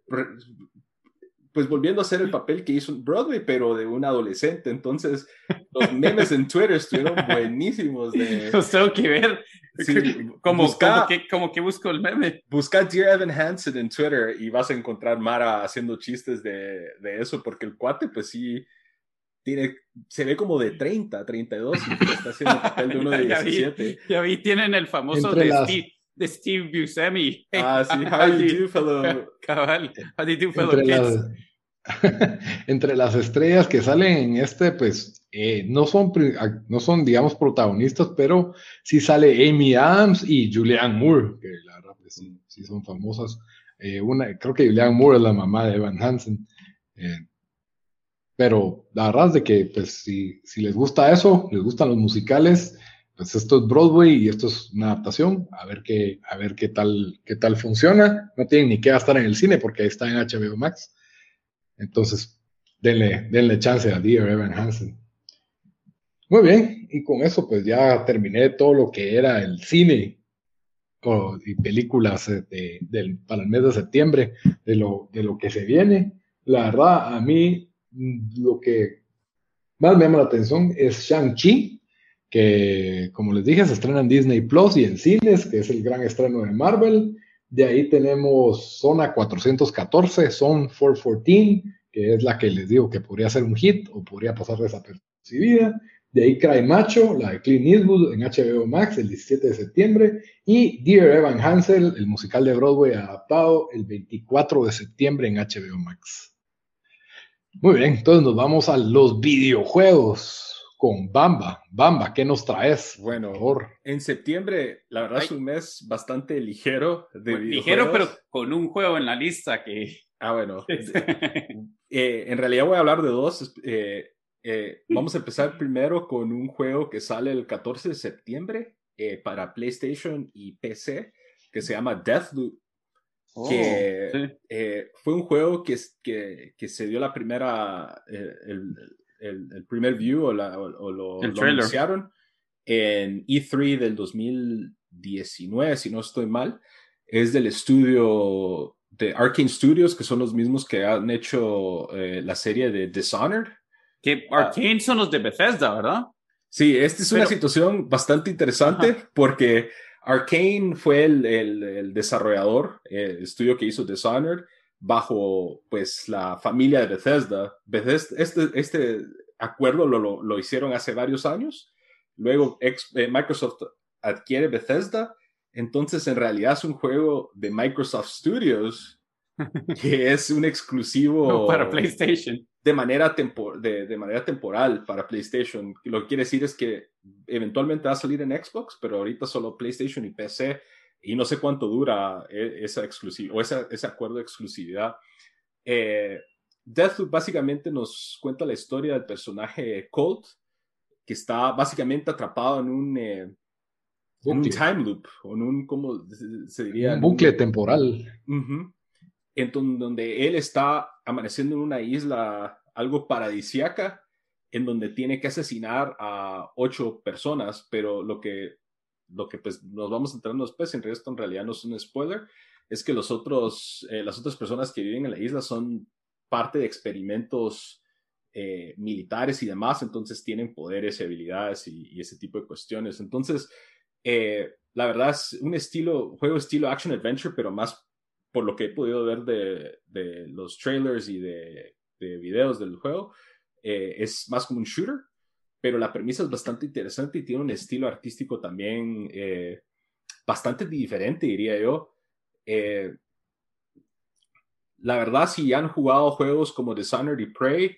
pues volviendo a hacer el papel que hizo en Broadway, pero de un adolescente. Entonces, los memes en Twitter estuvieron buenísimos. De... *laughs* Los tengo que ver. como, como, que, como que busco el meme. Busca Dear Evan Hansen en Twitter y vas a encontrar Mara haciendo chistes de, de eso, porque el cuate, pues sí, tiene, se ve como de 30, 32, y *laughs* está haciendo el papel de uno de 17. Ya vi, tienen el famoso de Steve de Steve Buscemi. Ah, sí, how do you do, fellow? Cabal, how do you do, fellow entre kids? Las, *laughs* entre las estrellas que salen en este, pues eh, no, son, no son, digamos, protagonistas, pero sí sale Amy Adams y Julianne Moore, que la verdad pues, sí, sí, son famosas. Eh, una, creo que Julianne Moore es la mamá de Evan Hansen. Eh, pero la verdad es de que, pues, si, si les gusta eso, les gustan los musicales, pues esto es Broadway y esto es una adaptación, a ver qué, a ver qué tal, qué tal funciona. No tienen ni que gastar en el cine porque está en HBO Max. Entonces, denle, denle chance a Dear Evan Hansen. Muy bien, y con eso pues ya terminé todo lo que era el cine y películas de, para el mes de septiembre de lo, de lo que se viene. La verdad, a mí lo que más me llama la atención es Shang-Chi que como les dije se estrena en Disney Plus y en cines, que es el gran estreno de Marvel. De ahí tenemos Zona 414, Zone 414, que es la que les digo que podría ser un hit o podría pasar desapercibida. De ahí Cry Macho, la de Clint Eastwood en HBO Max el 17 de septiembre. Y Dear Evan Hansel, el musical de Broadway adaptado el 24 de septiembre en HBO Max. Muy bien, entonces nos vamos a los videojuegos con Bamba. Bamba, ¿qué nos traes? Bueno, en septiembre, la verdad es un mes bastante ligero. De ligero, pero con un juego en la lista que... Ah, bueno. *laughs* Eh, en realidad voy a hablar de dos. Eh, eh, vamos a empezar primero con un juego que sale el 14 de septiembre para PlayStation y PC, que se llama Deathloop. Oh, que fue un juego que, que, que, se dio la primera, el, el, primer view o, lo, anunciaron en E3 del 2019, si no estoy mal. Es del estudio de Arkane Studios, que son los mismos que han hecho eh, la serie de Dishonored. Que Arkane son los de Bethesda, ¿verdad? Sí, esta es una situación bastante interesante porque Arkane fue el, el, desarrollador, el estudio que hizo Dishonored, bajo pues la familia de Bethesda. Bethesda este, este acuerdo lo, lo, hicieron hace varios años. Luego eh, Microsoft adquiere Bethesda. Entonces en realidad es un juego de Microsoft Studios que es un exclusivo para PlayStation. De manera, de, de, manera temporal para PlayStation. Lo que quiere decir es que eventualmente va a salir en Xbox, pero ahorita solo PlayStation y PC y no sé cuánto dura e, esa exclusividad o ese acuerdo de exclusividad. Eh, Deathloop básicamente nos cuenta la historia del personaje Colt, que está básicamente atrapado en un, eh, un time loop, o en un, ¿cómo se diría? Un bucle temporal. En donde él está amaneciendo en una isla algo paradisiaca, en donde tiene que asesinar a ocho personas, pero lo que lo que pues nos vamos entrando después, en esto en realidad no es un spoiler, es que los otros, eh, las otras personas que viven en la isla son parte de experimentos eh, militares y demás, entonces tienen poderes y habilidades y, ese tipo de cuestiones. Entonces, Eh, la verdad es un estilo, juego estilo action adventure, pero más por lo que he podido ver de, de los trailers y de, de videos del juego, eh, es más como un shooter, pero la premisa es bastante interesante y tiene un estilo artístico también eh, bastante diferente, diría yo. Eh, la verdad, si han jugado juegos como Dishonored y Prey,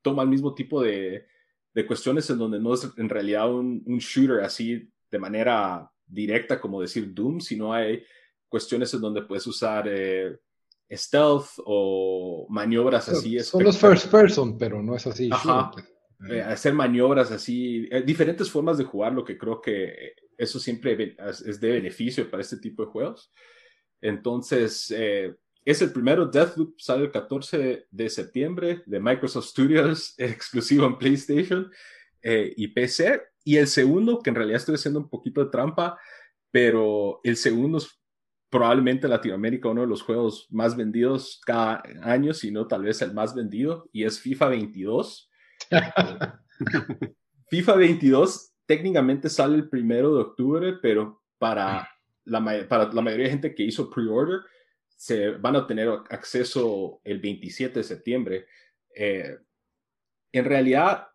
toma el mismo tipo de, de cuestiones en donde no es en realidad un, un, shooter así de manera directa como decir Doom, sino hay cuestiones en donde puedes usar eh, stealth o maniobras así. Son los first person, pero no es así. Ajá. Eh, hacer maniobras así, eh, diferentes formas de jugar, lo que creo que eso siempre es de beneficio para este tipo de juegos. Entonces, eh, es el primero, Deathloop sale el 14 de septiembre de Microsoft Studios, *laughs* exclusivo en PlayStation y PC. Y el segundo, que en realidad estoy haciendo un poquito de trampa, pero el segundo es probablemente en Latinoamérica uno de los juegos más vendidos cada año, si no tal vez el más vendido, y es FIFA 22. *laughs* FIFA 22 técnicamente sale el primero de octubre, pero para la, para la mayoría de gente que hizo pre-order, se van a tener acceso el 27 de septiembre. Eh, en realidad,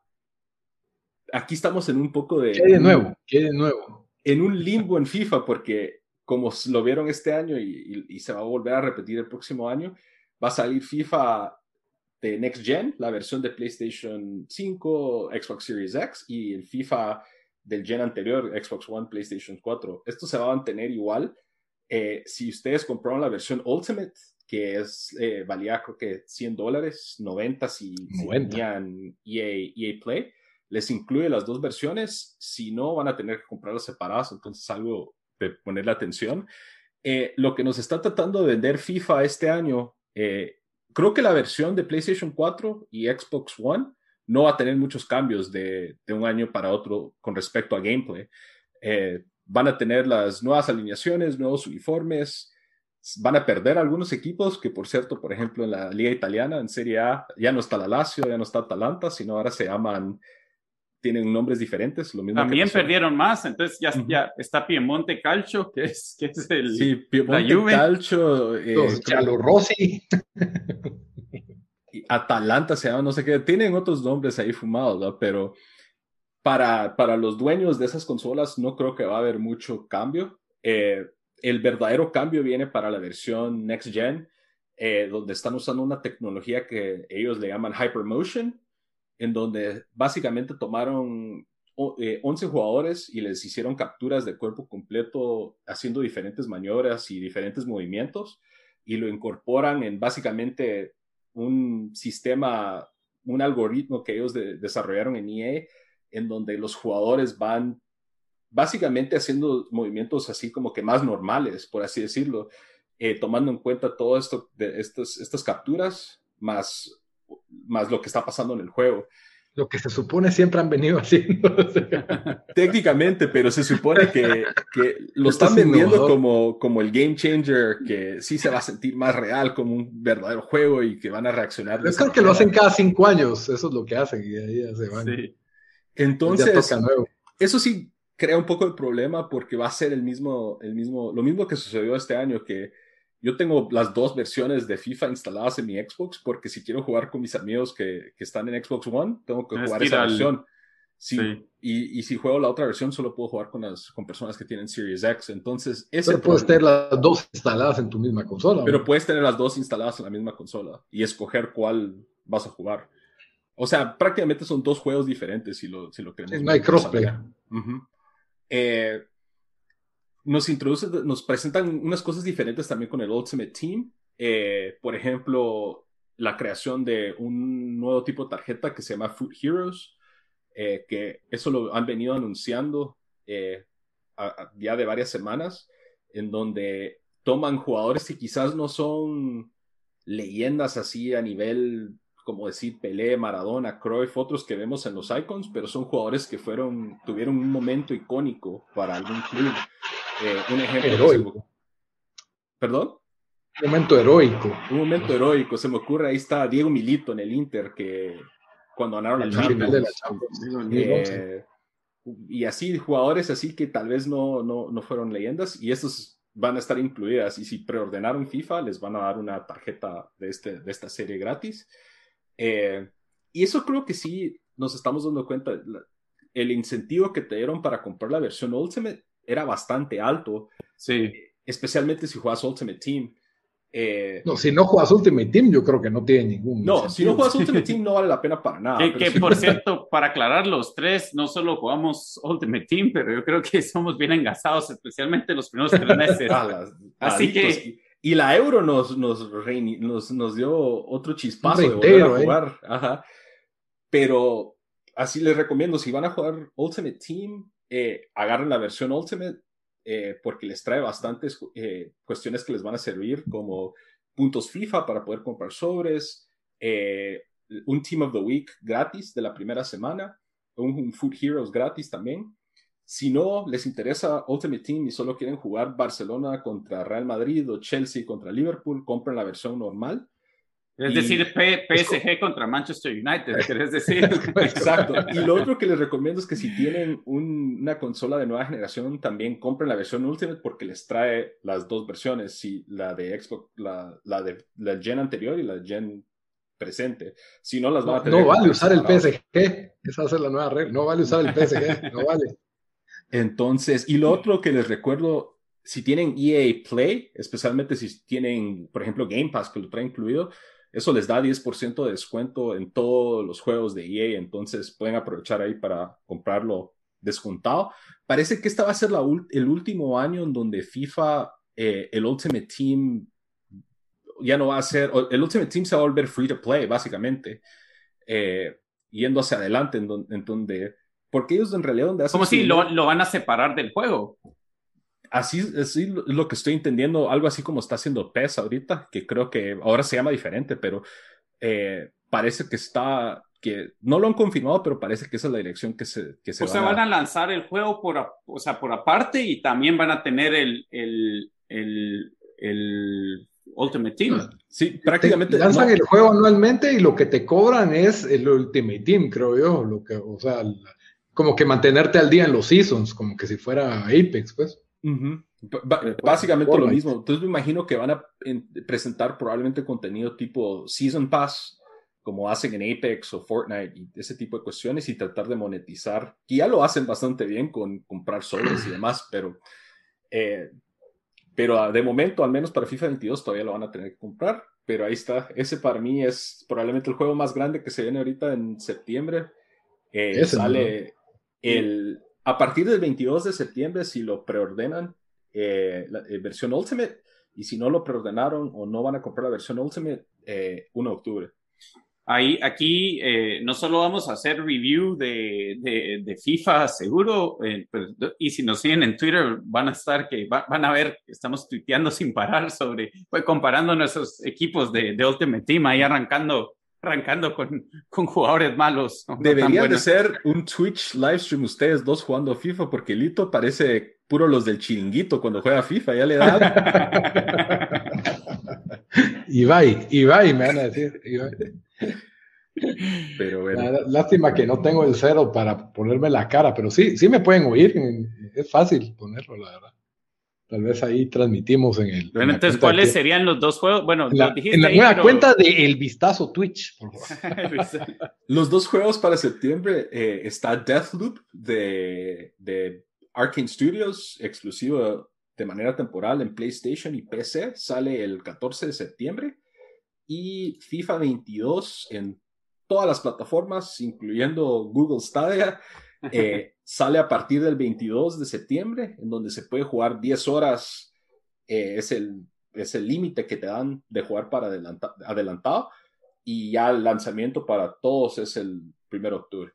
aquí estamos en un poco de... ¿Qué de nuevo? ¿Qué de nuevo? En un limbo en FIFA, porque como lo vieron este año y, se va a volver a repetir el próximo año, va a salir FIFA de Next Gen, la versión de PlayStation 5, Xbox Series X y el FIFA del gen anterior, Xbox One, PlayStation 4. Esto se va a mantener igual. Eh, si ustedes compraron la versión Ultimate, que es, eh, valía creo que 100 dólares, 90 si, tenían EA, EA Play, les incluye las dos versiones. Si no, van a tener que comprarlas separadas, entonces algo de ponerle atención. Eh, lo que nos está tratando de vender FIFA este año, eh, creo que la versión de PlayStation 4 y Xbox One no va a tener muchos cambios de, de un año para otro con respecto a gameplay. Eh, van a tener las nuevas alineaciones, nuevos uniformes, van a perder algunos equipos que, por cierto, por ejemplo, en la liga italiana, en Serie A, ya no está la Lazio, ya no está Atalanta, sino ahora se llaman tienen nombres diferentes. Lo mismo También perdieron más, entonces ya, ya está Piemonte Calcio, que es, que es el. Sí, Piemonte Calcio. Eh, Rossi. Atalanta se llama, no sé qué. Tienen otros nombres ahí fumados, ¿no? Pero para, para los dueños de esas consolas no creo que va a haber mucho cambio. Eh, el verdadero cambio viene para la versión Next Gen, eh, donde están usando una tecnología que ellos le llaman Hypermotion en donde básicamente tomaron 11 eh, jugadores y les hicieron capturas de cuerpo completo haciendo diferentes maniobras y diferentes movimientos y lo incorporan en básicamente un sistema, un algoritmo que ellos desarrollaron en EA en donde los jugadores van básicamente haciendo movimientos así como que más normales, por así decirlo, eh, tomando en cuenta todo esto de estas, estas capturas más más lo que está pasando en el juego. Lo que se supone siempre han venido *laughs* haciendo. Técnicamente, pero se supone que, que lo están vendiendo como, como el game changer, que sí se va a sentir más real como un verdadero juego y que van a reaccionar. Es que lo hacen cada cinco años, eso es lo que hacen y ahí ya se van. Sí. Entonces, eso sí crea un poco el problema porque va a ser el mismo, el mismo, lo mismo que sucedió este año, que yo tengo las dos versiones de FIFA instaladas en mi Xbox porque si quiero jugar con mis amigos que, que están en Xbox One, tengo que jugar esa versión. Sí, Y, y, si juego la otra versión, solo puedo jugar con, las, con personas que tienen Series X. Entonces, ese Pero puedes tener las dos instaladas en tu misma consola. Pero puedes tener las dos instaladas en la misma consola y escoger cuál vas a jugar. O sea, prácticamente son dos juegos diferentes si lo, si lo queremos. no hay crossplay. eh, nos introduce, nos presentan unas cosas diferentes también con el Ultimate Team. Eh, por ejemplo, la creación de un nuevo tipo de tarjeta que se llama Food Heroes, eh, que eso lo han venido anunciando eh, ya de varias semanas, en donde toman jugadores que quizás no son leyendas así a nivel como decir Pelé, Maradona, Cruyff, otros que vemos en los icons, pero son jugadores que fueron, tuvieron un momento icónico para algún club. Eh, un ejemplo. Heroico. ¿Perdón? Un momento heroico. Un momento heroico. Se me ocurre, ahí está Diego Milito en el Inter, que cuando ganaron la Champions. De la Champions. Eh, y así, jugadores así que tal vez no, no, no fueron leyendas y estos van a estar incluidas. Y si preordenaron FIFA, les van a dar una tarjeta de, este, de esta serie gratis. Eh, y eso creo que sí nos estamos dando cuenta. el incentivo que te dieron para comprar la versión Ultimate era bastante alto. Sí. Especialmente si juegas Ultimate Team. Eh, no, si no juegas Ultimate Team, yo creo que no tiene ningún. No, si no juegas Ultimate *laughs* Team, no vale la pena para nada. Que, por cierto, para aclarar, los tres no solo jugamos Ultimate Team, pero yo creo que somos bien engasados, especialmente los primeros tres *laughs* meses. Así que. Y la Euro nos, nos, nos, nos dio otro chispazo de volver a ¿eh? jugar. Ajá. Pero así les recomiendo, si van a jugar Ultimate Team, eh, agarren la versión Ultimate eh, porque les trae bastantes eh, cuestiones que les van a servir, como puntos FIFA para poder comprar sobres, un Team of the Week gratis de la primera semana, un, Food Heroes gratis también. Si no les interesa Ultimate Team y solo quieren jugar Barcelona contra Real Madrid o Chelsea contra Liverpool, compren la versión normal es decir, PSG contra Manchester United, *laughs* ¿querés decir? *laughs* Exacto. Y lo otro que les recomiendo es que si *laughs* tienen una consola de nueva generación, también compren la versión Ultimate porque les trae las dos versiones, si la de Xbox, la, la de la gen anterior y la gen presente. Si no, las van a tener. No vale usar el PSG. Esa va a ser la nueva regla. No vale usar el PSG. No vale. Después, y lo otro que les recuerdo, si tienen EA Play, especialmente si tienen, por ejemplo, Game Pass, que lo trae incluido, eso les da 10% de descuento en todos los juegos de EA, entonces pueden aprovechar ahí para comprarlo descontado. Parece que esta va a ser el último año en donde FIFA, eh, el Ultimate Team, ya no va a ser, el Ultimate Team se va a volver free to play, básicamente, eh, yendo hacia adelante, en, donde, porque ellos en realidad donde hacen... Como si lo, lo, van a separar del juego así, es lo que estoy entendiendo, algo así como está haciendo PES ahorita, que creo que ahora se llama diferente, pero eh, parece que está, que no lo han confirmado, pero parece que esa es la dirección que se, que se o sea, van a lanzar el juego por, o sea, por aparte y también van a tener el, el, el, el Ultimate Team. Sí, prácticamente. lanzan el juego anualmente y lo que te cobran es el Ultimate Team, creo yo. Lo que, o sea, como que mantenerte al día en los seasons, como que si fuera Apex, pues. Básicamente lo mismo. Entonces me imagino que van a presentar probablemente contenido tipo Season Pass, como hacen en Apex o Fortnite y ese tipo de cuestiones y tratar de monetizar, que ya lo hacen bastante bien con comprar sobres y demás, pero, eh, pero de momento, al menos para FIFA 22, todavía lo van a tener que comprar. Pero ahí está. Ese para mí es probablemente el juego más grande que se viene ahorita en septiembre. Eh, sale el a partir del 22 de septiembre, si lo preordenan, eh, la eh, versión Ultimate, y si no lo preordenaron o no van a comprar la versión Ultimate, 1 eh, de octubre. Ahí, aquí no solo vamos a hacer review de, de, FIFA seguro, pues, y si nos siguen en Twitter van a estar que van a ver que estamos tuiteando *laughs* sin parar sobre, pues comparando nuestros equipos de, de Ultimate Team, ahí arrancando arrancando con, con jugadores malos. Debería de ser un Twitch live stream ustedes dos jugando FIFA, porque Lito parece puro los del chiringuito cuando juega FIFA, ya le da. *laughs* Ibai, Ibai, me van a decir. Pero bueno. Lástima que no tengo el cero para ponerme la cara, pero sí, sí me pueden oír. Es fácil ponerlo, la verdad. Tal vez ahí transmitimos en el. Bueno, entonces, ¿cuáles serían los dos juegos? Bueno, en la, dijiste en la nueva cuenta de El Vistazo Twitch, por favor. *laughs* los dos juegos para septiembre eh, está Deathloop de, de Arkane Studios, exclusivo de manera temporal en PlayStation y PC. Sale el 14 de septiembre. Y FIFA 22 en todas las plataformas, incluyendo Google Stadia. Eh, sale a partir del 22 de septiembre, en donde se puede jugar 10 horas, eh, es el es el límite que te dan de jugar para adelantado, y ya el lanzamiento para todos es el 1 de octubre.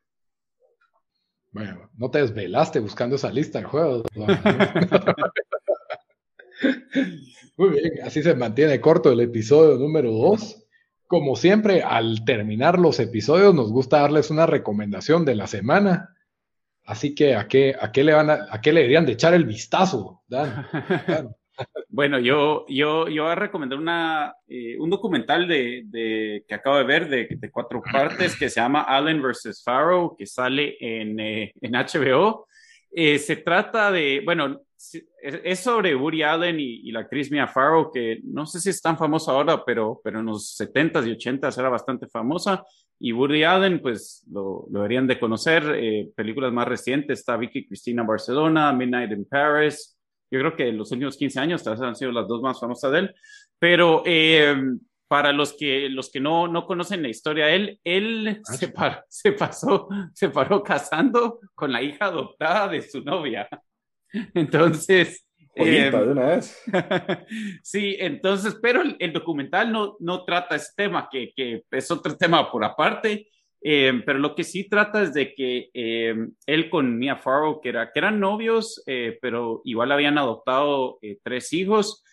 Bueno, no te desvelaste buscando esa lista de juegos. *laughs* Muy bien, así se mantiene corto el episodio número 2. Como siempre, al terminar los episodios, nos gusta darles una recomendación de la semana. Así que, ¿a qué, a qué le van a, a qué le deberían de echar el vistazo? *laughs* Bueno, yo, yo, yo voy a recomendar una, eh, un documental de, de, que acabo de ver de, de, cuatro partes que se llama Allen vs. Farrow, que sale en, eh, en HBO. Eh, se trata de, bueno, es sobre Woody Allen y, la actriz Mia Farrow, que no sé si es tan famosa ahora, pero, pero en los 70s y 80s era bastante famosa. Y Woody Allen, pues lo, lo deberían de conocer. Eh, películas más recientes, está Vicky Cristina Barcelona, Midnight in Paris. Yo creo que en los últimos 15 años tal vez han sido las dos más famosas de él. Pero eh, para los que, los que no, no conocen la historia, él, él ah, se, se, pasó, se paró casando con la hija adoptada de su novia. *laughs* Entonces... Eh, de una vez. *laughs* sí, entonces, pero el, documental no, no trata ese tema, que, que, es otro *laughs* tema por aparte, eh, pero lo que sí trata es de que eh, él con Mia Farrow, que, era, que eran novios, pero igual habían adoptado tres hijos,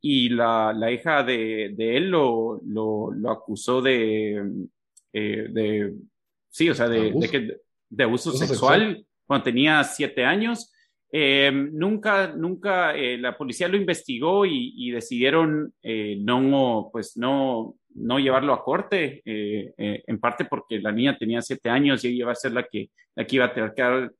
y la, la hija de, de él lo, lo, lo, acusó de, de, sí, o sea, de, de, que, de abuso, sexual, cuando tenía siete años. Eh, nunca, nunca eh, la policía lo investigó y, decidieron eh, no, pues no, no llevarlo a corte, en parte porque la niña tenía siete años y ella iba a ser la que, la que iba a tener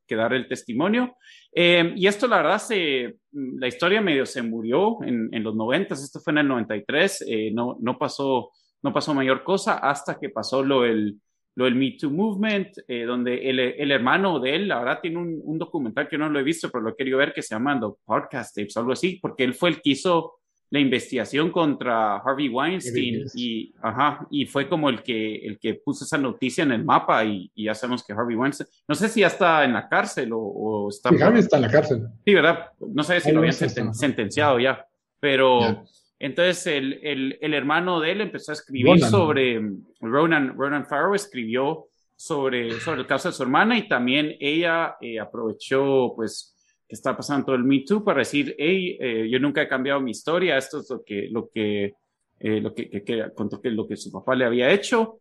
que dar, el testimonio. y esto, la verdad, se, la historia medio se murió en, los noventas, esto fue en el 93, no, no, pasó, no pasó mayor cosa hasta que pasó lo el lo del Me Too Movement, eh, donde el, el, hermano de él, la verdad, tiene un, un, documental que no lo he visto, pero lo he querido ver, que se llama The Podcast Tapes, algo así, porque él fue el que hizo la investigación contra Harvey Weinstein y, ajá, y fue como el que, el que puso esa noticia en el mapa y, y ya sabemos que Harvey Weinstein, no sé si ya está en la cárcel o, o está... Sí, Harvey está en la cárcel. Sí, ¿verdad? No sé si lo habían sentenciado ya, pero... Entonces el, el, el, hermano de él empezó a escribir sobre, Ronan, Ronan Farrow escribió sobre, sobre el caso de su hermana y también ella eh, aprovechó pues que está pasando todo el Me Too para decir, hey, eh, yo nunca he cambiado mi historia, esto es lo que, lo que, eh, lo que, que, que, contó que lo que su papá le había hecho.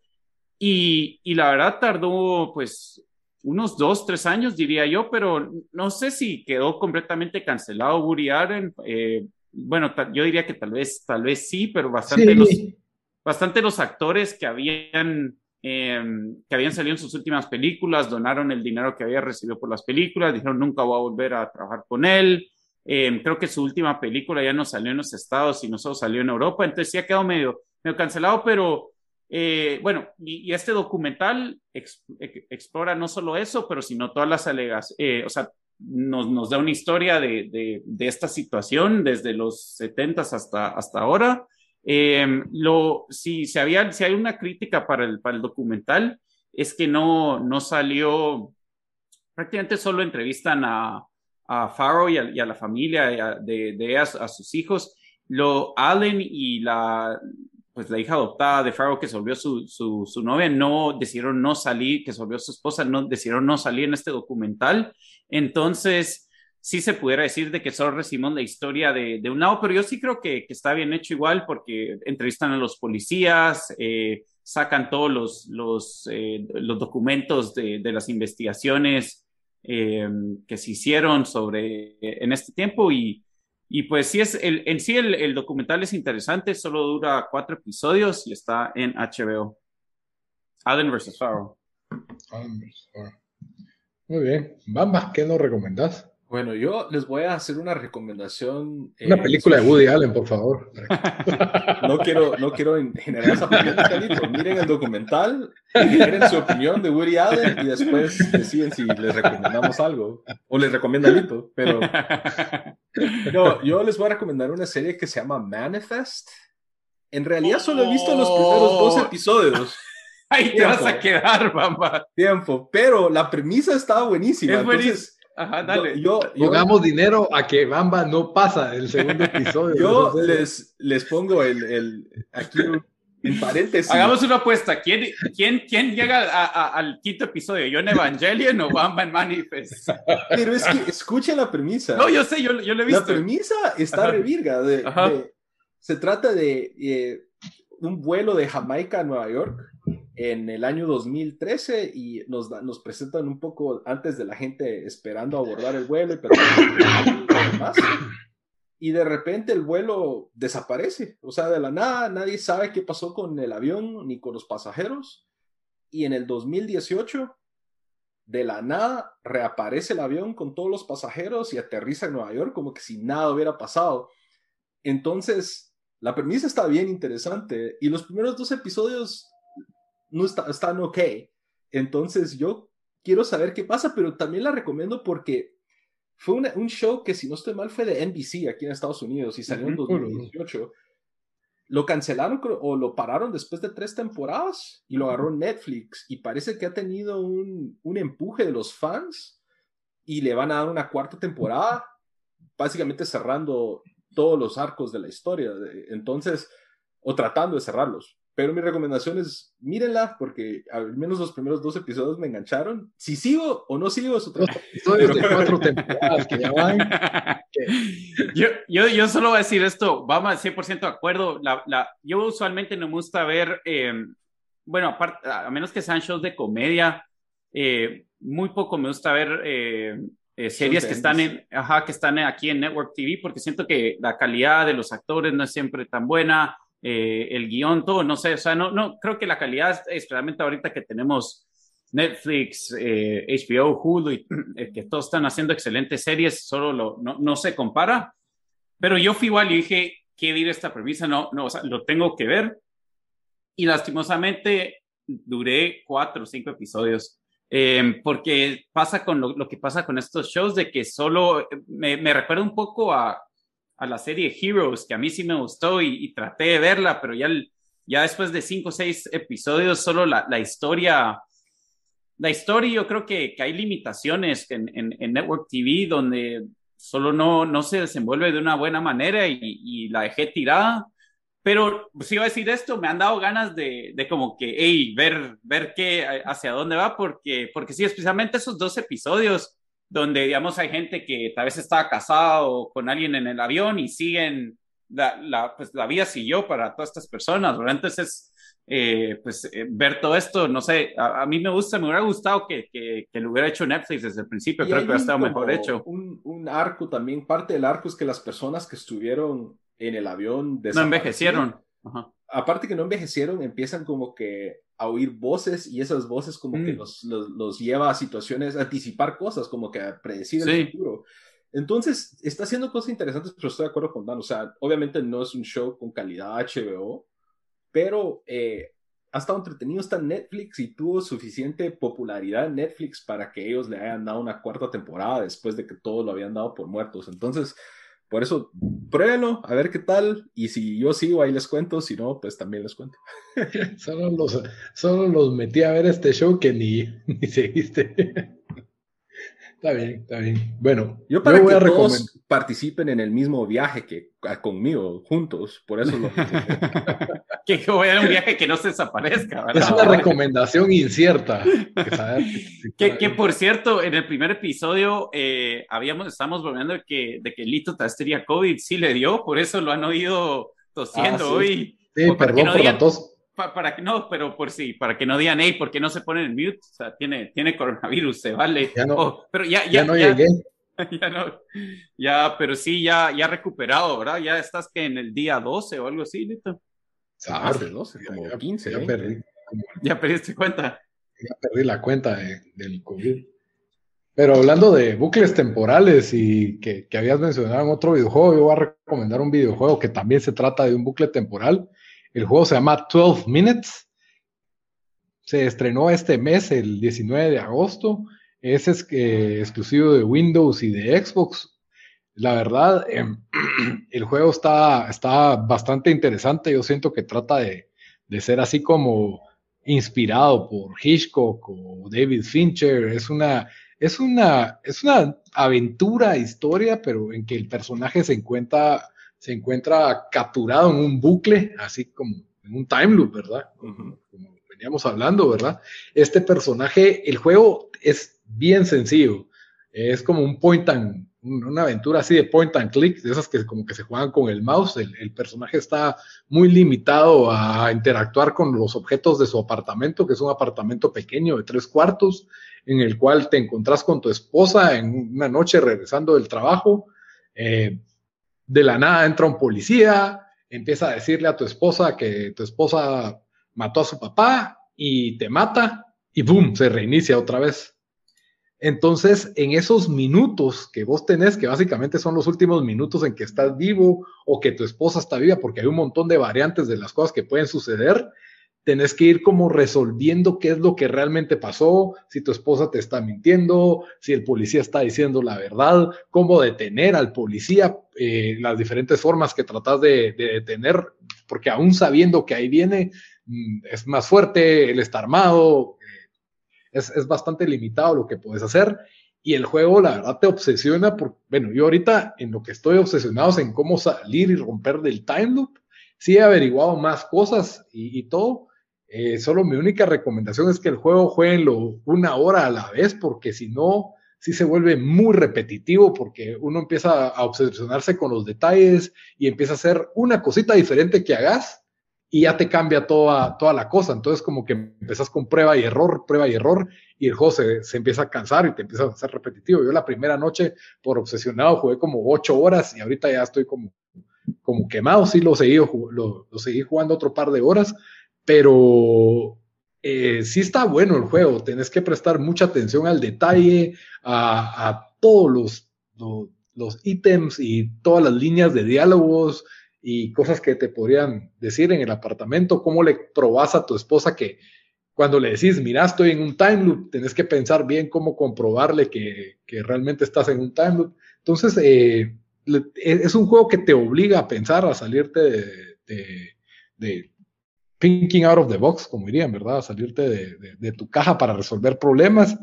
Y, y la verdad tardó pues unos dos, tres años, diría yo, pero no sé si quedó completamente cancelado Woody Allen. Eh, bueno, yo diría que tal vez, tal vez sí, pero bastante, Los, bastante los actores que habían, em, que habían salido en sus últimas películas donaron el dinero que había recibido por las películas, dijeron nunca voy a volver a trabajar con él. Em, creo que su última película ya no salió en los Estados y no solo salió en Europa, entonces sí ha quedado medio, medio cancelado, pero eh, bueno, y, este documental explora no solo eso, pero sino todas las alegaciones, eh, o sea, nos, nos da una historia de, de, esta situación desde los 70 hasta, hasta ahora. Eh, lo, si, si, había, si hay una crítica para el, para el documental, es que no, no salió, prácticamente solo entrevistan a, a Farrow y a, la familia de, de a, a, sus hijos. Lo Allen y la, pues la hija adoptada de Farrow que se volvió su, su, su, novia, no decidieron no salir, que se volvió su esposa, no decidieron no salir en este documental. Entonces, sí se pudiera decir de que solo recibimos la historia de, un lado, pero yo sí creo que, está bien hecho igual porque entrevistan a los policías, eh, sacan todos los, eh, documentos de, las investigaciones eh, que se hicieron sobre en este tiempo y pues sí, es el, en sí el, el, documental es interesante, solo dura cuatro episodios y está en HBO. Allen vs. Farrow. Allen vs. Farrow. Muy bien. Bamba, ¿qué nos recomendás? Bueno, yo les voy a hacer una recomendación. Una eh, película de Woody Allen, por favor. *laughs* no quiero, no quiero generar esa polémica, Miren el documental, miren su opinión de Woody Allen y después deciden si les recomendamos algo. O les recomienda Lito. Pero *laughs* no, yo les voy a recomendar una serie que se llama Manifest. En realidad solo he visto los primeros dos oh. episodios. Ahí te vas a quedar, mamá. Tiempo. Pero la premisa estaba buenísima. Es buenísima. Ajá, dale. Yo, Pongamos dinero a que Bamba no pasa el segundo *laughs* episodio. yo les, les pongo el, el aquí en paréntesis. Hagamos una apuesta. ¿Quién, quién, quién llega a, a, al quinto episodio? ¿Yo en Evangelion o Bamba en Manifest? Pero es que escuchen la premisa. No, yo sé, yo, yo lo he visto. La premisa está revirga. De, de, se trata de eh, un vuelo de Jamaica a Nueva York en el año 2013 y nos, nos presentan un poco antes de la gente esperando abordar el vuelo y y de repente el vuelo desaparece. O sea, de la nada, nadie sabe qué pasó con el avión ni con los pasajeros. Y en el 2018, de la nada, reaparece el avión con todos los pasajeros y aterriza en Nueva York como que si nada hubiera pasado. Entonces, la premisa está bien interesante y los primeros dos episodios no están ok. Entonces, yo quiero saber qué pasa, pero también la recomiendo porque fue un show que, si no estoy mal, fue de NBC aquí en Estados Unidos y salió en 2018. Lo cancelaron o lo pararon después de tres temporadas y lo agarró Netflix. Y parece que ha tenido un, un empuje de los fans y le van a dar una cuarta temporada, básicamente cerrando todos los arcos de la historia. Entonces, o tratando de cerrarlos. Pero mi recomendación es mírenla porque al menos los primeros dos episodios me engancharon. Si sigo o no sigo es otra Episodios de cuatro temporadas que ya van. *laughs* yo, yo, yo, solo voy a decir esto, vamos a 100% de acuerdo. La, la, yo usualmente no me gusta ver, eh, bueno, aparte, a menos que sean shows de comedia, eh, muy poco me gusta ver eh, eh series que están, en, ajá, que están aquí en Network TV porque siento que la calidad de los actores no es siempre tan buena eh, el guion, todo, no sé, o sea, no, no, creo que la calidad, especialmente ahorita que tenemos Netflix, HBO, eh, Hulu, y, *clears throat* eh, que todos están haciendo excelentes series, solo lo, no, no, se compara, pero yo fui igual y dije, quiero ir esta premisa, no, no, o sea, lo tengo que ver, y lastimosamente duré cuatro o cinco episodios. porque pasa con lo, lo, que pasa con estos shows de que solo me, me recuerda un poco a a la serie Heroes, que a mí sí me gustó y, traté de verla, pero ya, ya después de cinco o seis episodios, solo la, la, historia, la historia yo creo que, que hay limitaciones en, en, Network TV donde solo no, no se desenvuelve de una buena manera y, y la dejé tirada. Pero si pues, iba a decir esto, me han dado ganas de, de como que, hey, ver, ver qué, hacia dónde va, porque, porque sí, especialmente esos dos episodios, donde, digamos, hay gente que tal vez estaba casado con alguien en el avión y siguen, la, la, pues la vida siguió para todas estas personas, ¿verdad? Entonces, eh, pues eh, ver todo esto, no sé, a, mí me gusta, me hubiera gustado que, que, que, lo hubiera hecho Netflix desde el principio, creo que hubiera estado mejor hecho. Un, un, arco también, parte del arco es que las personas que estuvieron en el avión no envejecieron. Aparte que no envejecieron, empiezan como que a oír voces y esas voces como que mm. los, los, lleva a situaciones, a anticipar cosas, como que a predecir el futuro. Entonces, está haciendo cosas interesantes, pero estoy de acuerdo con Dan. O sea, obviamente no es un show con calidad HBO, pero eh, ha estado entretenido, está en Netflix y tuvo suficiente popularidad en Netflix para que ellos le hayan dado una cuarta temporada después de que todos lo habían dado por muertos. Entonces, por eso, pruébenlo, a ver qué tal. Y si yo sigo, ahí les cuento. Si no, pues también les cuento. *laughs* solo, los, solo los metí a ver este show que ni, *laughs* ni seguiste. Está bien, está bien. Bueno, yo para que todos participen en el mismo viaje que conmigo, juntos, por eso lo *laughs* que voy a un viaje que no se desaparezca. Es una recomendación incierta. Que, que, *laughs* por cierto, en el primer episodio eh, habíamos, estamos bromeando de que, de que Lito tenía COVID, sí le dio, por eso lo han oído tosiendo ah, hoy. Sí, perdón por la tos para que no, pero por sí, para que no digan, hey, ¿por qué no se ponen en mute? O sea, tiene, tiene coronavirus, se vale. Ya no, oh, pero ya, ya, ya no llegué. *laughs* Ya no, ya, pero sí, ya, ya recuperado, ¿verdad? Ya estás que en el día 12 o algo así, Lito. Ah, 12, como 15. Ya, perdí. Ya perdiste cuenta. Ya perdí la cuenta del COVID. Pero hablando de bucles temporales y que, que habías mencionado en otro videojuego, yo voy a recomendar un videojuego que también se trata de un bucle temporal el juego se llama 12 Minutes. Se estrenó este mes, el 19 de agosto. Es, eh, exclusivo de Windows y de Xbox. La verdad, em, *clears throat* el juego está, está bastante interesante. Yo siento que trata de, ser así como inspirado por Hitchcock o David Fincher. Es una, es una, es una aventura, historia, pero en que el personaje se encuentra se encuentra capturado en un bucle, así como en un time loop, ¿verdad? Como, veníamos hablando, ¿verdad? Este personaje, el juego es bien sencillo, es como un point and, una aventura así de point and click, de esas que como que se juegan con el mouse, el, el personaje está muy limitado a interactuar con los objetos de su apartamento, que es un apartamento pequeño de tres cuartos, en el cual te encontrás con tu esposa en una noche regresando del trabajo, eh, de la nada entra un policía, empieza a decirle a tu esposa que tu esposa mató a su papá y te mata y boom, se reinicia otra vez. Entonces, en esos minutos que vos tenés, que básicamente son los últimos minutos en que estás vivo o que tu esposa está viva, porque hay un montón de variantes de las cosas que pueden suceder, tenés que ir como resolviendo qué es lo que realmente pasó, si tu esposa te está mintiendo, si el policía está diciendo la verdad, cómo detener al policía, eh, las diferentes formas que tratas de, detener, porque aún sabiendo que ahí viene, mm, es más fuerte, él está armado, es, bastante limitado lo que puedes hacer. Y el juego, la verdad, te obsesiona. Por, bueno, yo ahorita en lo que estoy obsesionado es en cómo salir y romper del time loop. Sí he averiguado más cosas y, todo. Eh, solo mi única recomendación es que el juego jueguenlo una hora a la vez, porque si no, sí se vuelve muy repetitivo, porque uno empieza a obsesionarse con los detalles y empieza a hacer una cosita diferente que hagas y ya te cambia toda, toda la cosa. Entonces como que empezás con prueba y error, prueba y error, y el juego se, se, empieza a cansar y te empieza a hacer repetitivo. Yo la primera noche, por obsesionado, jugué como ocho horas y ahorita ya estoy como, como quemado. Sí, lo seguí, lo seguí jugando otro par de horas, pero eh, sí está bueno el juego. Tenés que prestar mucha atención al detalle, a, todos los, los, ítems y todas las líneas de diálogos y cosas que te podrían decir en el apartamento, cómo le probás a tu esposa que cuando le decís, mira, estoy en un time loop, tenés que pensar bien cómo comprobarle que, realmente estás en un time loop. Entonces, eh, es un juego que te obliga a pensar, a salirte de, thinking out of the box, como dirían, ¿verdad? Salirte de, tu caja para resolver problemas.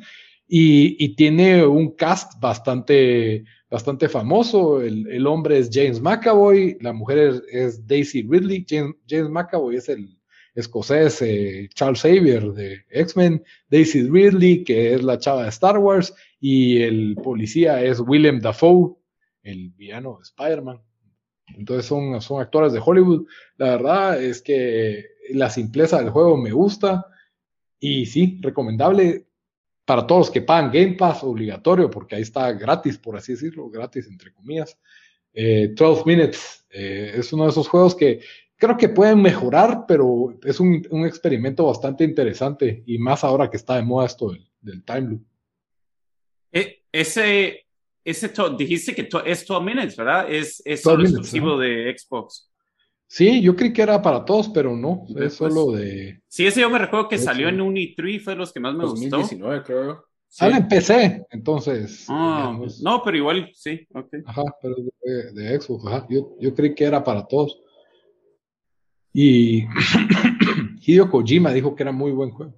Y, y, tiene un cast bastante bastante famoso. El, hombre es James McAvoy, la mujer es, Daisy Ridley. James, McAvoy es el escocés eh, Charles Xavier de X-Men, Daisy Ridley, que es la chava de Star Wars, y el policía es William Dafoe, el villano de Spider-Man. Entonces son actores de Hollywood. La verdad es que la simpleza del juego me gusta. Y sí, recomendable para todos los que pagan Game Pass, obligatorio, porque ahí está gratis, por así decirlo, gratis entre comillas. 12 eh, Minutes eh, es uno de esos juegos que creo que pueden mejorar, pero es un, experimento bastante interesante y más ahora que está de moda esto del, time loop. E, ese, ese dijiste que es 12 Minutes, ¿verdad? Es, es solo exclusivo de Xbox. Sí, yo creí que era para todos, pero no, es pues, solo de... Sí, ese yo me recuerdo que salió en Uni3, fue de los que más me 2019, gustó. creo. Sale en PC, entonces. Ah, no, pero igual, sí, ok. Ajá, pero de, de Xbox, ajá. Yo, yo creí que era para todos. Y *coughs* Hideo Kojima dijo que era muy buen juego.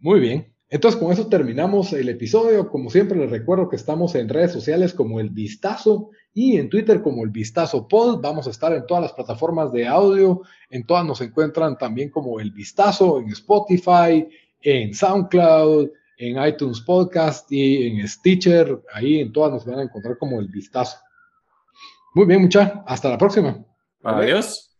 Muy bien. Entonces, con eso terminamos el episodio. Como siempre, les recuerdo que estamos en redes sociales como El Vistazo y en Twitter como El Vistazo Pod. Vamos a estar en todas las plataformas de audio. En todas nos encuentran también como El Vistazo, en Spotify, en SoundCloud, en iTunes Podcast y en Stitcher. Ahí en todas nos van a encontrar como El Vistazo. Muy bien, mucha. Hasta la próxima. Adiós.